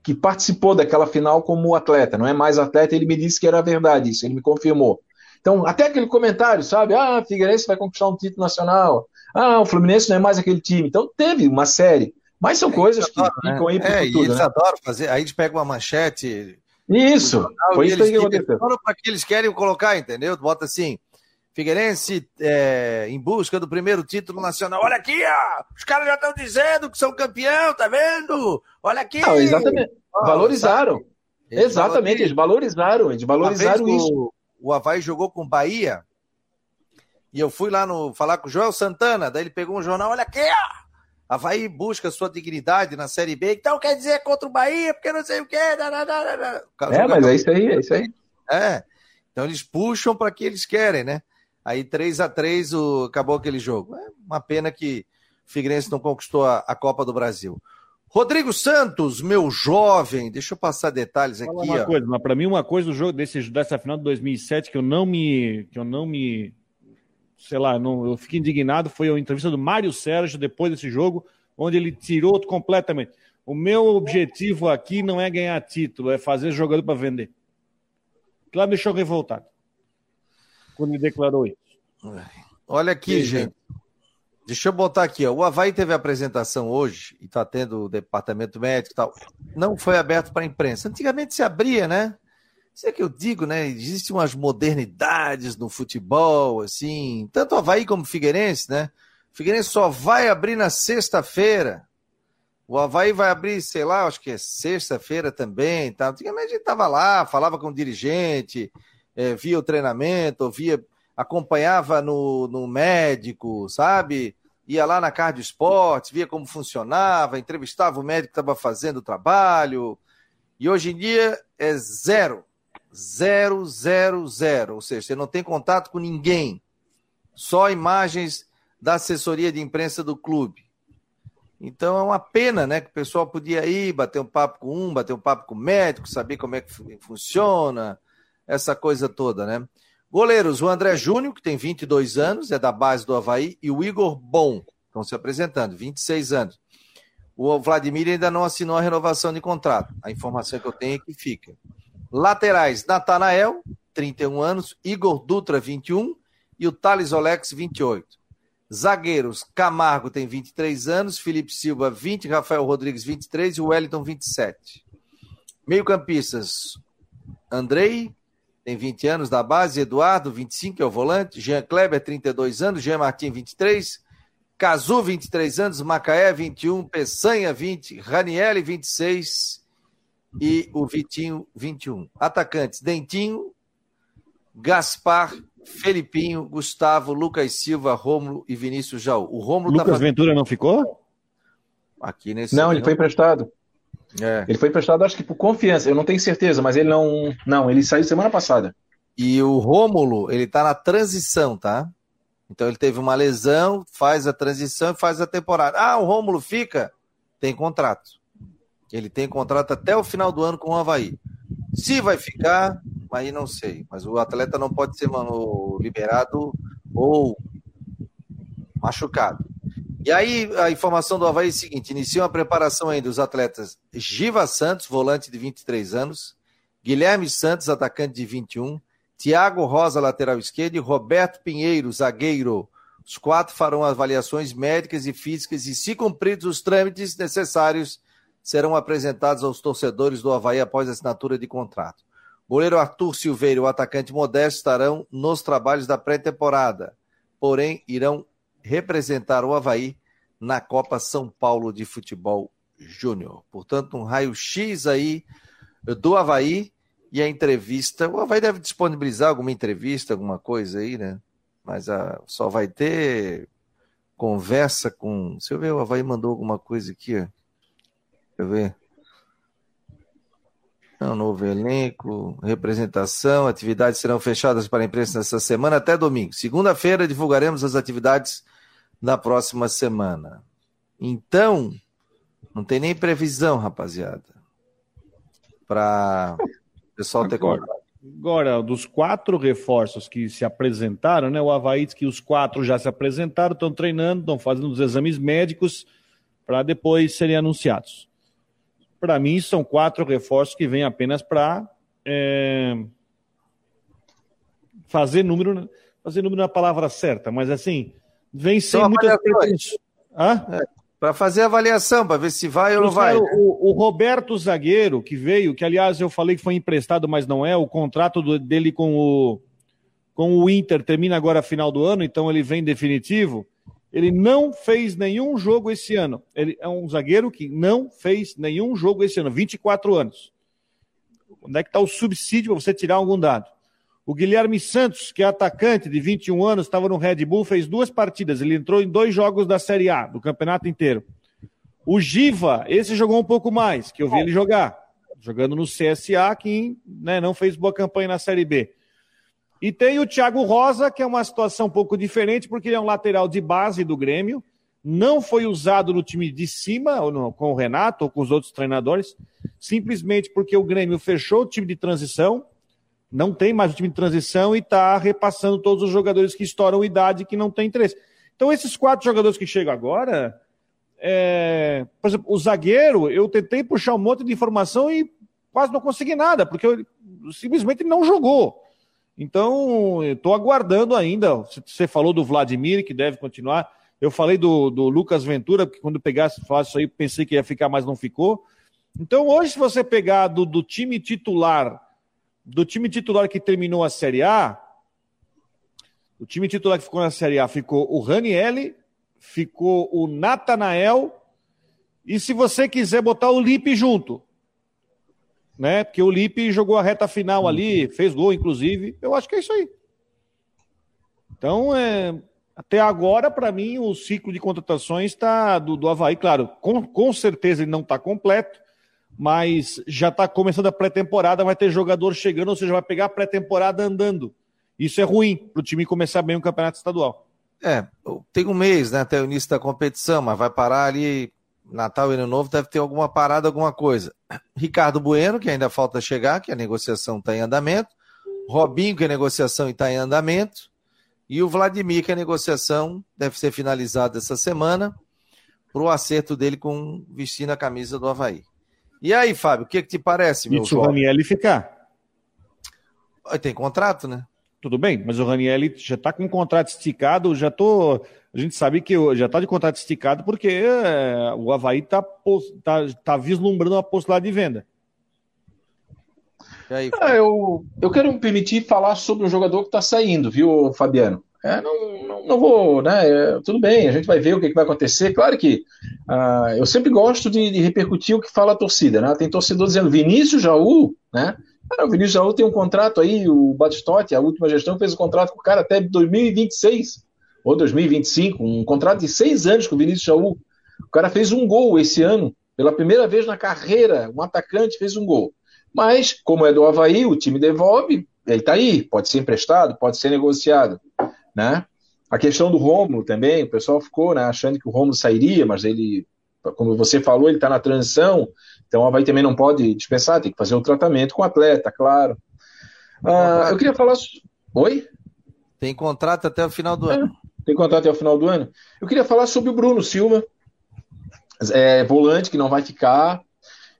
que participou daquela final como atleta. Não é mais atleta, ele me disse que era verdade isso, ele me confirmou. Então, até aquele comentário, sabe? Ah, Figueirense vai conquistar um título nacional. Ah, o Fluminense não é mais aquele time. Então, teve uma série. Mas são é, coisas que adora, ficam aí para é, futuro. Eles né? adoram fazer. Aí a gente pega uma manchete. Isso, jornal, foi isso que aconteceu. Para que eles querem colocar, entendeu? Bota assim. Figueirense é, em busca do primeiro título nacional. Olha aqui, ó, os caras já estão dizendo que são campeão, tá vendo? Olha aqui. Não, exatamente. Valorizaram. Eles exatamente, eles valorizaram, eles valorizaram isso o Havaí jogou com o Bahia, e eu fui lá no falar com o Joel Santana, daí ele pegou um jornal, olha aqui, ó, Havaí busca sua dignidade na Série B, então quer dizer contra o Bahia, porque não sei o quê. É, mas é isso aí, é isso aí. É, então eles puxam para que eles querem, né? Aí 3 a 3 o, acabou aquele jogo. É uma pena que o Figueirense não conquistou a, a Copa do Brasil. Rodrigo Santos, meu jovem, deixa eu passar detalhes aqui. uma ó. coisa, mas para mim uma coisa do jogo desse, dessa final de 2007 que eu não me, que eu não me, sei lá, não, eu fiquei indignado foi a entrevista do Mário Sérgio depois desse jogo, onde ele tirou completamente. O meu objetivo aqui não é ganhar título, é fazer jogador para vender. Lá me deixou revoltado quando ele declarou isso. Olha aqui, gente. Deixa eu botar aqui, ó. O Havaí teve apresentação hoje e está tendo o departamento médico e tal. Não foi aberto para a imprensa. Antigamente se abria, né? Isso é que eu digo, né? Existem umas modernidades no futebol, assim. Tanto o Havaí como o Figueirense, né? O Figueirense só vai abrir na sexta-feira. O Havaí vai abrir, sei lá, acho que é sexta-feira também. Tá? Antigamente a gente estava lá, falava com o dirigente, é, via o treinamento, via acompanhava no, no médico, sabe? Ia lá na Cardio Esportes, via como funcionava, entrevistava o médico que estava fazendo o trabalho. E hoje em dia é zero. Zero, zero, zero. Ou seja, você não tem contato com ninguém. Só imagens da assessoria de imprensa do clube. Então é uma pena, né? Que o pessoal podia ir, bater um papo com um, bater um papo com o médico, saber como é que funciona, essa coisa toda, né? Goleiros, o André Júnior, que tem 22 anos, é da base do Havaí, e o Igor Bom, estão se apresentando, 26 anos. O Vladimir ainda não assinou a renovação de contrato. A informação que eu tenho é que fica. Laterais, Natanael, 31 anos, Igor Dutra, 21 e o Thales Olex, 28. Zagueiros, Camargo tem 23 anos, Felipe Silva, 20, Rafael Rodrigues, 23 e o Wellington, 27. Meio-campistas, Andrei, tem 20 anos da base, Eduardo, 25, é o volante, Jean Kleber, 32 anos, Jean Martin, 23, Cazu, 23 anos, Macaé, 21, Peçanha, 20, Raniele, 26 e o Vitinho, 21. Atacantes, Dentinho, Gaspar, Felipinho, Gustavo, Lucas Silva, Rômulo e Vinícius Jaú. O Rômulo Lucas tá... Ventura não ficou? Aqui nesse. Não, ele foi emprestado. É. Ele foi emprestado, acho que por confiança. Eu não tenho certeza, mas ele não. Não, ele saiu semana passada. E o Rômulo, ele tá na transição, tá? Então ele teve uma lesão, faz a transição e faz a temporada. Ah, o Rômulo fica? Tem contrato. Ele tem contrato até o final do ano com o Havaí. Se vai ficar, aí não sei. Mas o atleta não pode ser, mano, liberado ou machucado. E aí, a informação do Havaí é a seguinte: iniciou a preparação ainda dos atletas Giva Santos, volante de 23 anos, Guilherme Santos, atacante de 21, Tiago Rosa, lateral esquerdo, e Roberto Pinheiro, zagueiro. Os quatro farão avaliações médicas e físicas e, se cumpridos os trâmites necessários, serão apresentados aos torcedores do Havaí após a assinatura de contrato. Goleiro Arthur Silveira e o atacante Modesto estarão nos trabalhos da pré-temporada, porém irão representar o Havaí na Copa São Paulo de Futebol Júnior. Portanto, um raio-x aí do Havaí e a entrevista. O Havaí deve disponibilizar alguma entrevista, alguma coisa aí, né? Mas a, ah, só vai ter conversa com. Deixa eu ver, o Havaí mandou alguma coisa aqui, ó. Deixa eu ver. Não, novo elenco, representação, atividades serão fechadas para a imprensa nessa semana até domingo. Segunda-feira divulgaremos as atividades da próxima semana. Então, não tem nem previsão, rapaziada, para o pessoal ter agora, agora, dos quatro reforços que se apresentaram, né? O Havaí diz que os quatro já se apresentaram, estão treinando, estão fazendo os exames médicos para depois serem anunciados para mim, são quatro reforços que vêm apenas para é, fazer número. Fazer número na palavra certa, mas assim, vem sem então, muitas pretensões. É, para fazer avaliação, para ver se vai ou não vai. O, o, Roberto Zagueiro, que veio, que aliás eu falei que foi emprestado, mas não é, o contrato do, dele com o, com o Inter termina agora final do ano, então ele vem definitivo. Ele não fez nenhum jogo esse ano. Ele é um zagueiro que não fez nenhum jogo esse ano, 24 anos. Onde é que está o subsídio para você tirar algum dado? O Guilherme Santos, que é atacante de 21 anos, estava no Red Bull, fez duas partidas. Ele entrou em dois jogos da Série A, do campeonato inteiro. O Giva, esse jogou um pouco mais, que eu vi ele jogar. Jogando no CSA, que né, não fez boa campanha na Série B. E tem o Thiago Rosa, que é uma situação um pouco diferente, porque ele é um lateral de base do Grêmio, não foi usado no time de cima, ou com o Renato ou com os outros treinadores, simplesmente porque o Grêmio fechou o time de transição, não tem mais o time de transição e está repassando todos os jogadores que estouram idade que não tem interesse. Então, esses quatro jogadores que chegam agora, é... por exemplo, o zagueiro, eu tentei puxar um monte de informação e quase não consegui nada, porque eu, simplesmente não jogou. Então, estou aguardando ainda. Você falou do Vladimir, que deve continuar. Eu falei do, do Lucas Ventura, porque quando pegasse fácil isso aí, pensei que ia ficar, mas não ficou. Então, hoje, se você pegar do, do time titular, do time titular que terminou a Série A, o time titular que ficou na Série A ficou o Ranielli, ficou o Natanael, e se você quiser botar o Lipe junto, né? Porque o Lipe jogou a reta final uhum. ali, fez gol, inclusive. Eu acho que é isso aí. Então, é, até agora, para mim, o ciclo de contratações está do, do Havaí, claro, com, com certeza ele não está completo, mas já está começando a pré-temporada, vai ter jogador chegando, ou seja, vai pegar a pré-temporada andando. Isso é ruim para o time começar bem o campeonato estadual. É, tem um mês né, até o início da competição, mas vai parar ali Natal e Ano Novo deve ter alguma parada, alguma coisa. Ricardo Bueno, que ainda falta chegar, que a negociação está em andamento. Robinho, que a negociação está em andamento. E o Vladimir, que a negociação deve ser finalizada essa semana. pro acerto dele com vestindo a camisa do Havaí. E aí, Fábio, o que, que te parece, meu E se o Ranielli ficar? Tem contrato, né? Tudo bem, mas o Ranielli já está com um contrato esticado, já tô. A gente sabe que já está de contrato esticado porque é, o Havaí está tá, tá vislumbrando a possibilidade de venda. Aí, ah, eu, eu quero me permitir falar sobre um jogador que está saindo, viu, Fabiano? É, não, não, não, vou, né? É, tudo bem, a gente vai ver o que, que vai acontecer. Claro que uh, eu sempre gosto de, de, repercutir o que fala a torcida, né? Tem torcedor dizendo Vinícius Jaú, né? Cara, o Vinícius Jaú tem um contrato aí, o Batistotti, a última gestão, fez um contrato com o cara até 2026 ou 2025, um contrato de seis anos com o Vinícius Jaú. O cara fez um gol esse ano, pela primeira vez na carreira, um atacante fez um gol. Mas, como é do Havaí, o time devolve, ele está aí, pode ser emprestado, pode ser negociado. Né? A questão do Romulo também, o pessoal ficou né, achando que o Romulo sairia, mas ele, como você falou, ele está na transição, então o Havaí também não pode dispensar, tem que fazer o um tratamento com o atleta, claro. Ah, eu queria falar. Oi? Tem contrato até o final do é, ano. Tem contrato até o final do ano. Eu queria falar sobre o Bruno Silva, é, volante que não vai ficar.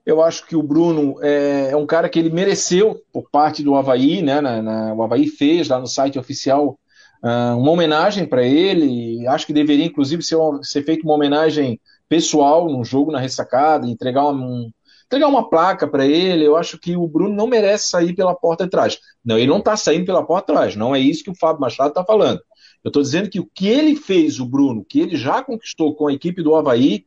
Eu acho que o Bruno é, é, um cara que ele mereceu por parte do Havaí, né? Na, na, o Havaí fez lá no site oficial uma homenagem para ele. Acho que deveria, inclusive, ser, ser feita uma homenagem pessoal num jogo na ressacada, entregar uma, um, entregar uma placa para ele. Eu acho que o Bruno não merece sair pela porta de trás. Não, ele não está saindo pela porta de trás. Não é isso que o Fábio Machado está falando. Eu estou dizendo que o que ele fez, o Bruno, que ele já conquistou com a equipe do Havaí,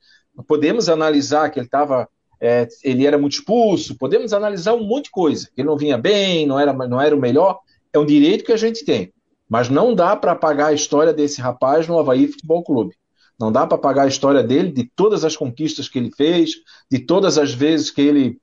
podemos analisar que ele estava é, ele era muito expulso, podemos analisar um monte de coisa. Ele não vinha bem, não era, não era o melhor, é um direito que a gente tem. Mas não dá para apagar a história desse rapaz no Havaí Futebol Clube. Não dá para apagar a história dele, de todas as conquistas que ele fez, de todas as vezes que ele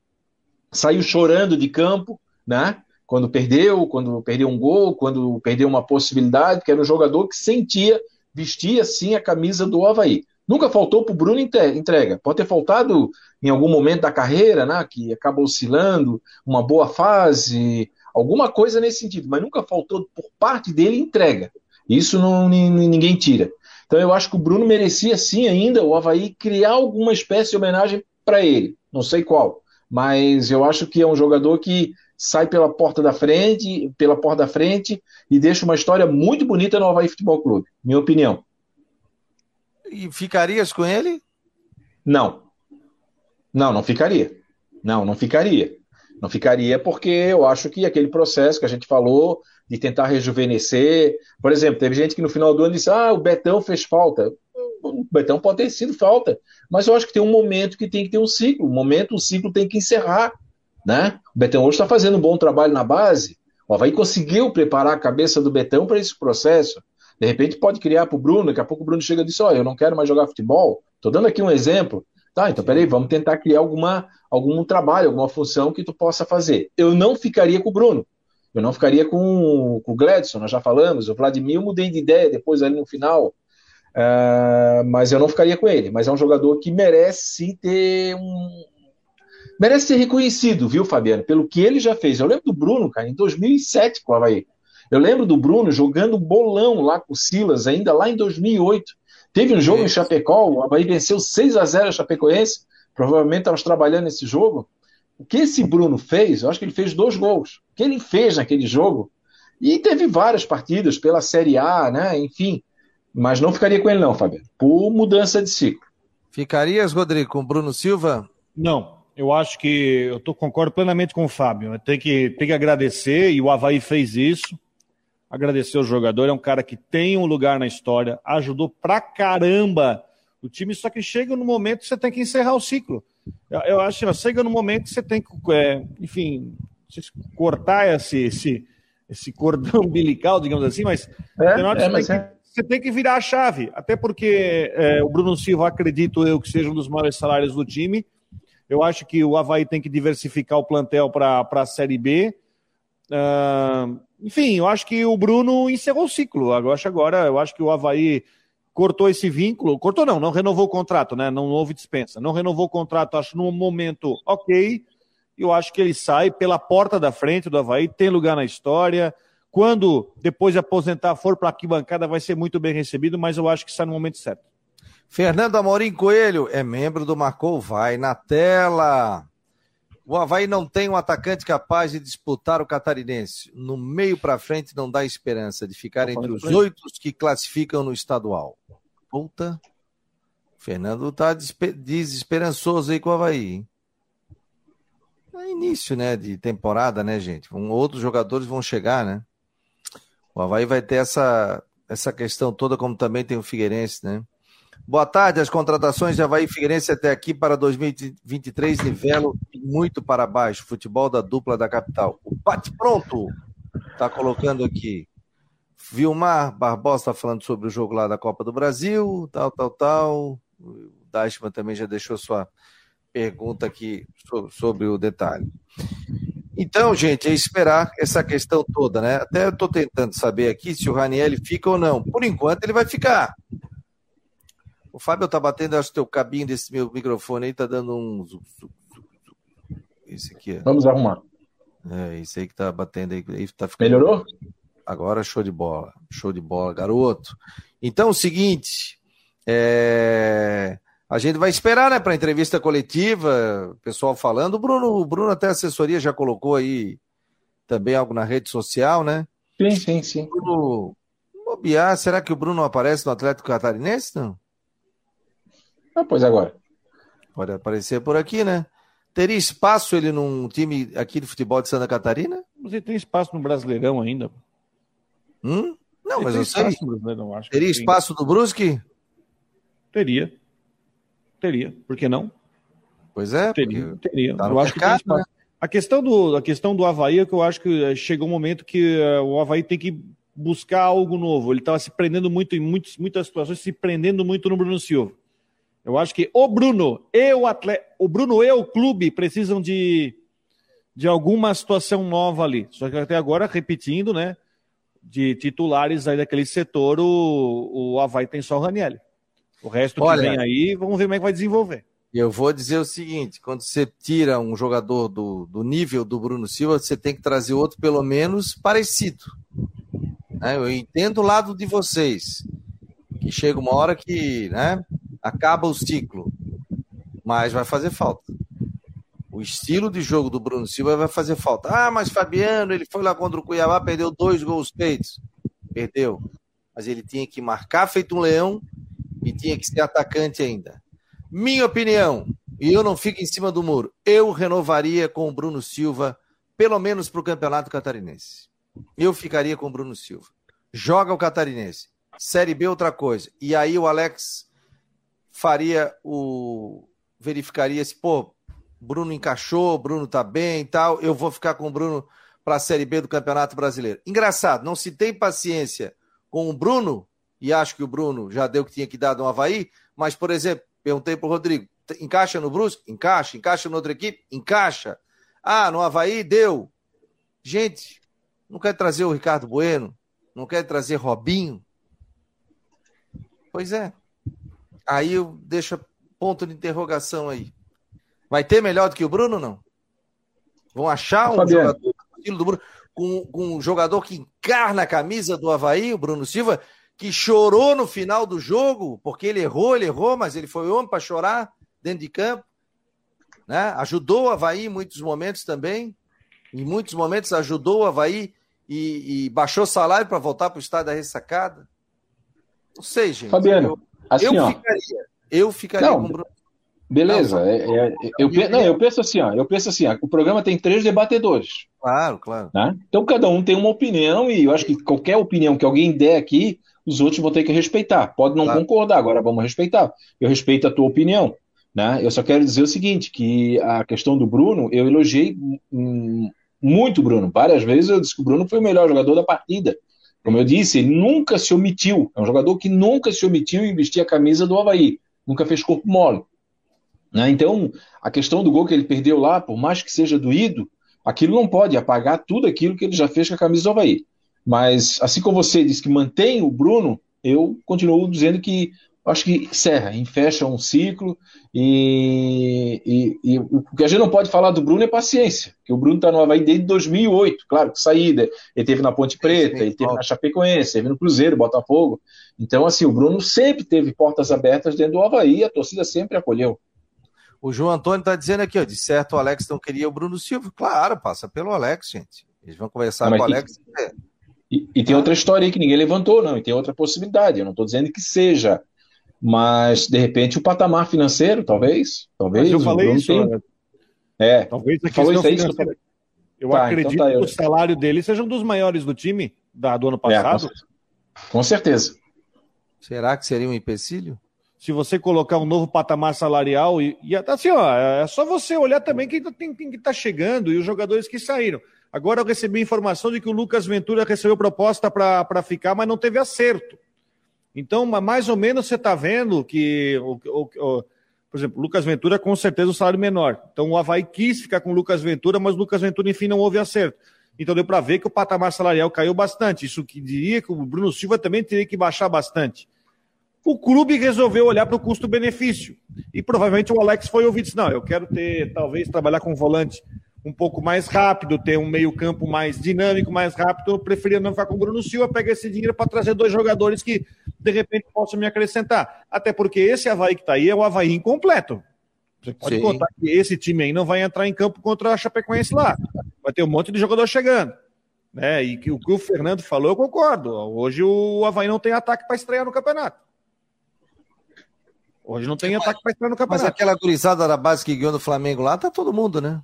saiu chorando de campo, né? Quando perdeu, quando perdeu um gol, quando perdeu uma possibilidade, que era um jogador que sentia, vestia sim a camisa do Havaí. Nunca faltou para o Bruno entrega. Pode ter faltado em algum momento da carreira, né, que acaba oscilando, uma boa fase, alguma coisa nesse sentido, mas nunca faltou por parte dele entrega. Isso não, ninguém tira. Então eu acho que o Bruno merecia sim ainda o Havaí criar alguma espécie de homenagem para ele. Não sei qual, mas eu acho que é um jogador que sai pela porta da frente, pela porta da frente e deixa uma história muito bonita no Havaí Futebol Clube, minha opinião. E ficarias com ele? Não. Não, não ficaria. Não, não ficaria. Não ficaria porque eu acho que aquele processo que a gente falou de tentar rejuvenescer. Por exemplo, teve gente que no final do ano disse: ah, o Betão fez falta. O Betão pode ter sido falta, mas eu acho que tem um momento que tem que ter um ciclo. Um momento, o ciclo tem que encerrar. Né? O Betão hoje está fazendo um bom trabalho na base. O Havaí conseguiu preparar a cabeça do Betão para esse processo. De repente pode criar para o Bruno, daqui a pouco o Bruno chega e diz, oh, eu não quero mais jogar futebol. Estou dando aqui um exemplo. Tá, então peraí, vamos tentar criar alguma, algum trabalho, alguma função que tu possa fazer. Eu não ficaria com o Bruno. Eu não ficaria com, com o Gladson, nós já falamos. O Vladimir eu mudei de ideia depois ali no final. Uh, mas eu não ficaria com ele. Mas é um jogador que merece ter um. Merece ser reconhecido, viu, Fabiano? Pelo que ele já fez. Eu lembro do Bruno, cara, em 2007 com o Havaí. Eu lembro do Bruno jogando bolão lá com o Silas, ainda lá em 2008. Teve um jogo em Chapecó, o Havaí venceu 6 a 0 a Chapecoense. Provavelmente estávamos trabalhando nesse jogo. O que esse Bruno fez, eu acho que ele fez dois gols. O que ele fez naquele jogo, e teve várias partidas pela Série A, né? Enfim. Mas não ficaria com ele, não, Fabiano, por mudança de ciclo. Ficarias, Rodrigo, com o Bruno Silva? Não. Eu acho que eu tô, concordo plenamente com o Fábio. Tem que, tem que agradecer, e o Havaí fez isso agradecer o jogador, é um cara que tem um lugar na história, ajudou pra caramba o time, só que chega no momento que você tem que encerrar o ciclo. Eu, eu acho que chega no momento que você tem que, é, enfim, cortar esse, esse, esse cordão umbilical, digamos assim, mas, é, é, você, mas tem é. que, você, tem que, virar a chave, até porque é, o Bruno Silva, acredito eu, que seja um dos maiores salários do time. Eu acho que o Havaí tem que diversificar o plantel para a Série B. Uh, enfim, eu acho que o Bruno encerrou o ciclo. Eu acho agora, eu acho que o Havaí cortou esse vínculo. Cortou não, não renovou o contrato, né? Não houve dispensa. Não renovou o contrato, acho num momento ok. Eu acho que ele sai pela porta da frente do Havaí, tem lugar na história. Quando depois de aposentar for para a arquibancada, vai ser muito bem recebido, mas eu acho que está no momento certo. Fernando Amorim Coelho é membro do Marcou Vai na tela. O Havaí não tem um atacante capaz de disputar o catarinense. No meio para frente não dá esperança de ficar entre os oito que classificam no estadual. Puta. Fernando tá desesperançoso aí com o Havaí. Hein? É início, né, de temporada, né, gente? Um, outros jogadores vão chegar, né? O Havaí vai ter essa, essa questão toda, como também tem o Figueirense, né? Boa tarde. As contratações de Havaí Figueirense até aqui para 2023 nivelo muito para baixo. Futebol da dupla da capital. O bate pronto está colocando aqui. Vilmar Barbosa está falando sobre o jogo lá da Copa do Brasil, tal, tal, tal. O Dashman também já deixou sua pergunta aqui sobre o detalhe. Então, gente, é esperar essa questão toda, né? Até eu estou tentando saber aqui se o Raniel fica ou não. Por enquanto, ele vai ficar. O Fábio tá batendo, acho que teu cabinho desse meu microfone aí tá dando um. Esse aqui. Vamos arrumar. É, isso aí que tá batendo aí. tá ficando... Melhorou? Agora show de bola. Show de bola, garoto. Então, o seguinte. É... A gente vai esperar, né, para entrevista coletiva, pessoal falando. O Bruno, o Bruno até a assessoria já colocou aí também algo na rede social, né? Sim, sim, sim. Bruno, bobear, será que o Bruno aparece no Atlético Catarinense, não? Ah, pois agora. Pode aparecer por aqui, né? Teria espaço ele num time aqui de futebol de Santa Catarina? Você tem espaço no Brasileirão ainda. Hum? Não, ele mas eu sei. Acho Teria espaço no Brusque? Teria. Teria. Por que não? Pois é. Teria. teria. Tá eu acho mercado, que né? A questão, do, a questão do Havaí é que eu acho que eh, chegou um momento que uh, o Havaí tem que buscar algo novo. Ele estava se prendendo muito em muitos, muitas situações, se prendendo muito no Bruno Silva. Eu acho que o Bruno e o atleta, o Bruno e o clube precisam de, de alguma situação nova ali. Só que até agora, repetindo, né? De titulares aí daquele setor, o, o Havaí tem só o Raniel. O resto Olha, que vem aí, vamos ver como é que vai desenvolver. Eu vou dizer o seguinte: quando você tira um jogador do, do nível do Bruno Silva, você tem que trazer outro pelo menos parecido. Né? Eu entendo o lado de vocês, que chega uma hora que, né? Acaba o ciclo, mas vai fazer falta. O estilo de jogo do Bruno Silva vai fazer falta. Ah, mas Fabiano, ele foi lá contra o Cuiabá, perdeu dois gols feitos. Perdeu. Mas ele tinha que marcar feito um leão e tinha que ser atacante ainda. Minha opinião, e eu não fico em cima do muro, eu renovaria com o Bruno Silva, pelo menos para o Campeonato Catarinense. Eu ficaria com o Bruno Silva. Joga o Catarinense. Série B, outra coisa. E aí o Alex faria o. verificaria se, pô, Bruno encaixou, Bruno tá bem e tal, eu vou ficar com o Bruno para a Série B do Campeonato Brasileiro. Engraçado, não se tem paciência com o Bruno, e acho que o Bruno já deu o que tinha que dar no Havaí, mas, por exemplo, perguntei para o Rodrigo, encaixa no Brusque? Encaixa. Encaixa na outra equipe? Encaixa. Ah, no Havaí deu. Gente, não quer trazer o Ricardo Bueno? Não quer trazer Robinho? Pois é. Aí eu deixo ponto de interrogação aí. Vai ter melhor do que o Bruno, não? Vão achar um Fabiano. jogador do Bruno, com, com, um jogador que encarna a camisa do Havaí, o Bruno Silva, que chorou no final do jogo, porque ele errou, ele errou, mas ele foi homem para chorar dentro de campo. Né? Ajudou o Havaí em muitos momentos também. Em muitos momentos ajudou o Havaí e, e baixou o salário para voltar para o estado da ressacada. Não sei, gente. Fabiano, eu, Assim, eu ó, ficaria. Eu ficaria não, com o Bruno. Beleza, é, é, eu, não, eu penso assim, ó, eu penso assim, ó, o programa tem três debatedores. Claro, claro. Né? Então cada um tem uma opinião e eu acho que qualquer opinião que alguém der aqui, os outros vão ter que respeitar. Pode não claro. concordar, agora vamos respeitar. Eu respeito a tua opinião. Né? Eu só quero dizer o seguinte, que a questão do Bruno, eu elogiei muito o Bruno. Várias vezes eu disse que o Bruno foi o melhor jogador da partida. Como eu disse, ele nunca se omitiu. É um jogador que nunca se omitiu em vestir a camisa do Havaí. Nunca fez corpo mole. Né? Então, a questão do gol que ele perdeu lá, por mais que seja doído, aquilo não pode apagar tudo aquilo que ele já fez com a camisa do Havaí. Mas, assim como você disse que mantém o Bruno, eu continuo dizendo que acho que encerra, fecha um ciclo e, e, e, o que a gente não pode falar do Bruno é paciência, que o Bruno está no Havaí desde 2008, claro, que saída, ele teve na Ponte Preta, ele teve na Chapecoense, teve no Cruzeiro, Botafogo, então assim, o Bruno sempre teve portas abertas dentro do Havaí, a torcida sempre acolheu. O João Antônio está dizendo aqui, ó, de certo o Alex não queria o Bruno Silva, claro, passa pelo Alex, gente, eles vão conversar com o Alex. E, e tem outra história aí que ninguém levantou, não, e tem outra possibilidade, eu não estou dizendo que seja mas de repente o patamar financeiro, talvez, talvez. Mas eu falei isso. Tem... É. Talvez a questão isso financeira. Eu tá, acredito então tá, eu... que o salário dele seja um dos maiores do time da, do ano é, passado. É, com certeza. Será que seria um empecilho? Se você colocar um novo patamar salarial e, e assim, ó, é só você olhar também quem tem, quem está chegando e os jogadores que saíram. Agora eu recebi informação de que o Lucas Ventura recebeu proposta para ficar, mas não teve acerto. Então, mais ou menos você está vendo que, o, o, o, por exemplo, Lucas Ventura com certeza um salário menor. Então o Havaí quis ficar com o Lucas Ventura, mas o Lucas Ventura, enfim, não houve acerto. Então deu para ver que o patamar salarial caiu bastante. Isso que diria que o Bruno Silva também teria que baixar bastante. O clube resolveu olhar para o custo-benefício. E provavelmente o Alex foi ouvir e disse: não, eu quero ter, talvez, trabalhar com volante um pouco mais rápido, ter um meio-campo mais dinâmico, mais rápido. Eu preferia não ficar com o Bruno Silva, pegar esse dinheiro para trazer dois jogadores que de repente possam me acrescentar. Até porque esse Havaí que está aí é o Havaí incompleto. Você pode Sim. contar que esse time aí não vai entrar em campo contra a Chapecoense lá. Vai ter um monte de jogador chegando. Né? E que o que o Fernando falou, eu concordo. Hoje o Havaí não tem ataque para estrear no campeonato. Hoje não tem ataque para estrear no campeonato. Mas aquela gurizada da base que ganhou no Flamengo lá, tá todo mundo, né?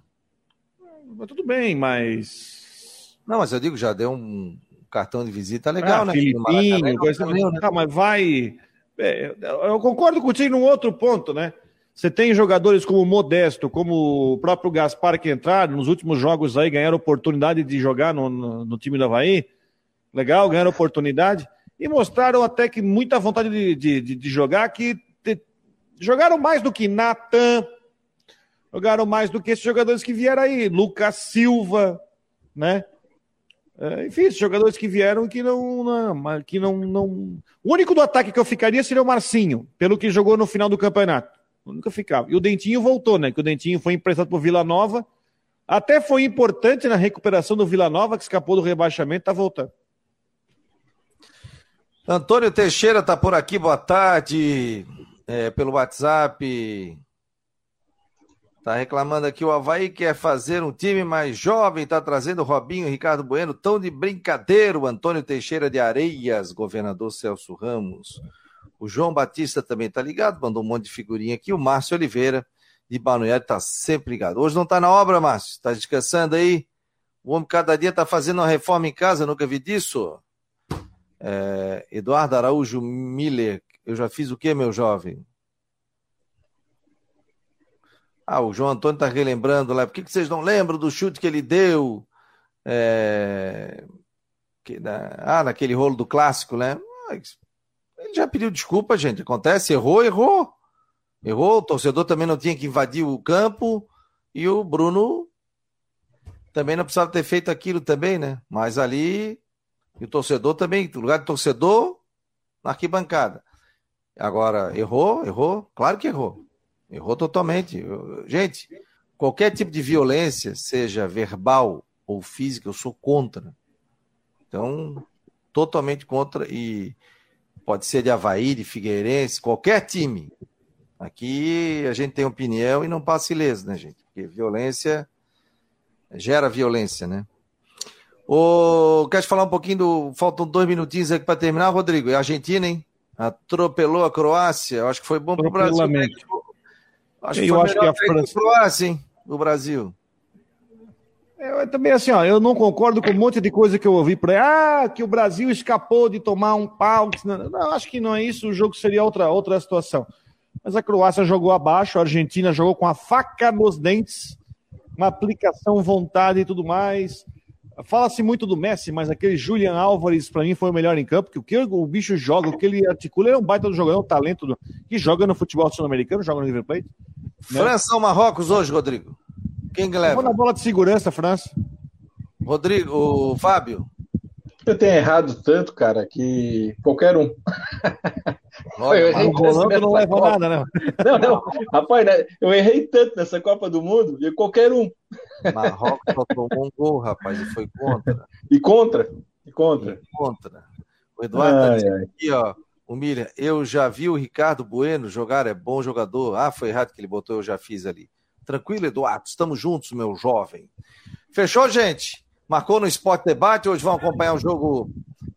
Mas tudo bem, mas. Não, mas eu digo, já deu um cartão de visita legal, ah, né? Filipinho, coisa também, né? Tá, mas vai. É, eu concordo contigo num outro ponto, né? Você tem jogadores como o Modesto, como o próprio Gaspar que entraram nos últimos jogos aí, ganharam oportunidade de jogar no, no, no time do Havaí. Legal, ganharam oportunidade. E mostraram até que muita vontade de, de, de jogar, que de, jogaram mais do que Natan, jogaram mais do que esses jogadores que vieram aí, Lucas Silva, né? É, enfim, esses jogadores que vieram que não, não, que não, não. O único do ataque que eu ficaria seria o Marcinho, pelo que jogou no final do campeonato. Nunca ficava. E o Dentinho voltou, né? Que o Dentinho foi emprestado por Vila Nova. Até foi importante na recuperação do Vila Nova, que escapou do rebaixamento, tá voltando. Antônio Teixeira tá por aqui, boa tarde. É, pelo WhatsApp. Tá reclamando aqui, o Havaí quer fazer um time mais jovem, tá trazendo Robinho, Ricardo Bueno, tão de brincadeira, o Antônio Teixeira de Areias, governador Celso Ramos. O João Batista também tá ligado, mandou um monte de figurinha aqui. O Márcio Oliveira, de Balneário, tá sempre ligado. Hoje não tá na obra, Márcio, tá descansando aí? O homem cada dia tá fazendo uma reforma em casa, nunca vi disso. É, Eduardo Araújo Miller, eu já fiz o que, meu jovem? Ah, o João Antônio está relembrando lá. Por que, que vocês não lembram do chute que ele deu? É... Que, na... Ah, naquele rolo do clássico, né? Ele já pediu desculpa, gente. Acontece, errou, errou. Errou, o torcedor também não tinha que invadir o campo. E o Bruno também não precisava ter feito aquilo também, né? Mas ali, o torcedor também, lugar de torcedor, na arquibancada. Agora, errou, errou, claro que errou. Errou totalmente. Gente, qualquer tipo de violência, seja verbal ou física, eu sou contra. Então, totalmente contra e pode ser de Havaí, de Figueirense, qualquer time. Aqui a gente tem opinião e não passa ileso, né, gente? Porque violência gera violência, né? Ô, quer falar um pouquinho do. Faltam dois minutinhos aqui para terminar, Rodrigo. É a Argentina, hein? Atropelou a Croácia. Acho que foi bom para o Brasil. Acho que eu acho que a França. Croácia, hein, do Brasil. Eu, também assim, ó, eu não concordo com um monte de coisa que eu ouvi por aí. Ah, que o Brasil escapou de tomar um pau. Não, não, acho que não é isso. O jogo seria outra, outra situação. Mas a Croácia jogou abaixo, a Argentina jogou com a faca nos dentes, uma aplicação, vontade e tudo mais. Fala-se muito do Messi, mas aquele Julian Álvares, para mim, foi o melhor em campo, porque o que o bicho joga, o que ele articula, ele é um baita do jogador, é um talento do... que joga no futebol sul-americano, joga no River Plate. Né? França ou Marrocos hoje, Rodrigo? Quem que leva? vou na bola de segurança, França. Rodrigo, o Fábio? Eu tenho errado tanto, cara, que qualquer um. Olha, eu errei tanto não leva Copa. nada, né? Não, não. Rapaz, né, eu errei tanto nessa Copa do Mundo, e qualquer um. Marrocos só tomou um gol, rapaz, e foi contra. E contra. E contra. E contra. O Eduardo tá ai, tá aqui, ó. O Miriam, eu já vi o Ricardo Bueno jogar, é bom jogador. Ah, foi errado que ele botou, eu já fiz ali. Tranquilo, Eduardo, estamos juntos, meu jovem. Fechou, gente? Marcou no Esporte Debate, hoje vão acompanhar o jogo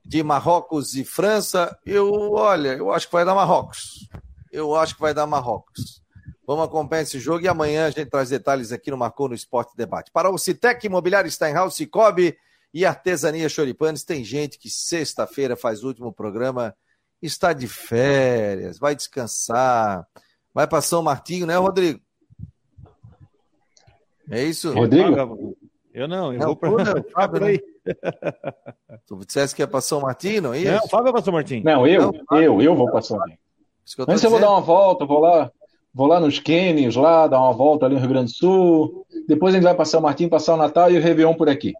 de Marrocos e França. Eu, olha, eu acho que vai dar Marrocos. Eu acho que vai dar Marrocos. Vamos acompanhar esse jogo e amanhã a gente traz detalhes aqui no Marcou no Esporte Debate. Para o Citec Imobiliário Steinhaus, Cicobi e Artesania Choripanes, tem gente que sexta-feira faz o último programa, está de férias, vai descansar, vai para São Martinho, né, Rodrigo? É isso? Rodrigo? Eu não, eu não, vou para Fábio aí. Tu disseste que ia para São Martinho, é isso? Não, o Fábio é para São Martinho. Não, eu, não, eu, eu vou para São Martinho. Antes eu vou dar uma volta, vou lá, vou lá nos Quênios, lá, dar uma volta ali no Rio Grande do Sul. Depois a gente vai para São Martinho, passar o Natal e o Réveillon por aqui.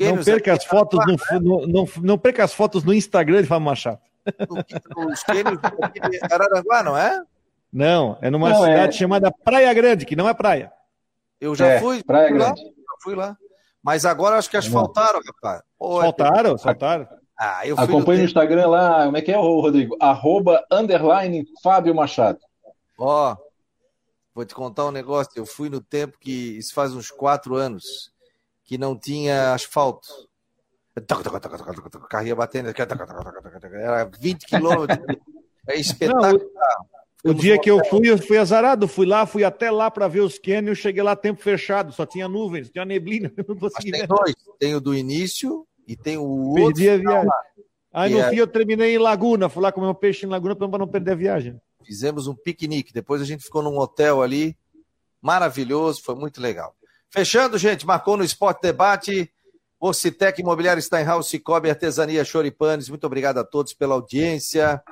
Não perca as fotos no, no, não, não perca as fotos no Instagram de Fábio Machado. Os Quênios de Araranguá, não é? Não, é numa não, é. cidade é... chamada Praia Grande, que não é praia. Eu já é, fui, Praia fui Grande. Lá, fui lá. Mas agora acho que asfaltaram, rapaz. Pô, asfaltaram, é... asfaltaram. Ah, eu Acompanhe no Instagram lá, como é que é, Rodrigo? Arroba, underline, Fábio Machado. Ó, vou te contar um negócio. Eu fui no tempo que, isso faz uns quatro anos, que não tinha asfalto. Carrinha batendo, era 20 quilômetros. É espetacular. O dia que eu fui, eu fui azarado. Fui lá, fui até lá para ver os cânions. Cheguei lá tempo fechado, só tinha nuvens, tinha neblina. Tem dois: tem o do início e tem o outro. Perdi a viagem. Aí no é... fim eu terminei em Laguna. Fui lá comer um peixe em Laguna para não perder a viagem. Fizemos um piquenique. Depois a gente ficou num hotel ali. Maravilhoso, foi muito legal. Fechando, gente, marcou no Esporte Debate. Ocitec Imobiliário Steinhaus, Cicobi, Artesania Choripanes. Muito obrigado a todos pela audiência.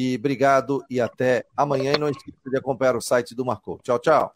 E obrigado e até amanhã. E não esqueça de acompanhar o site do Marcou. Tchau, tchau.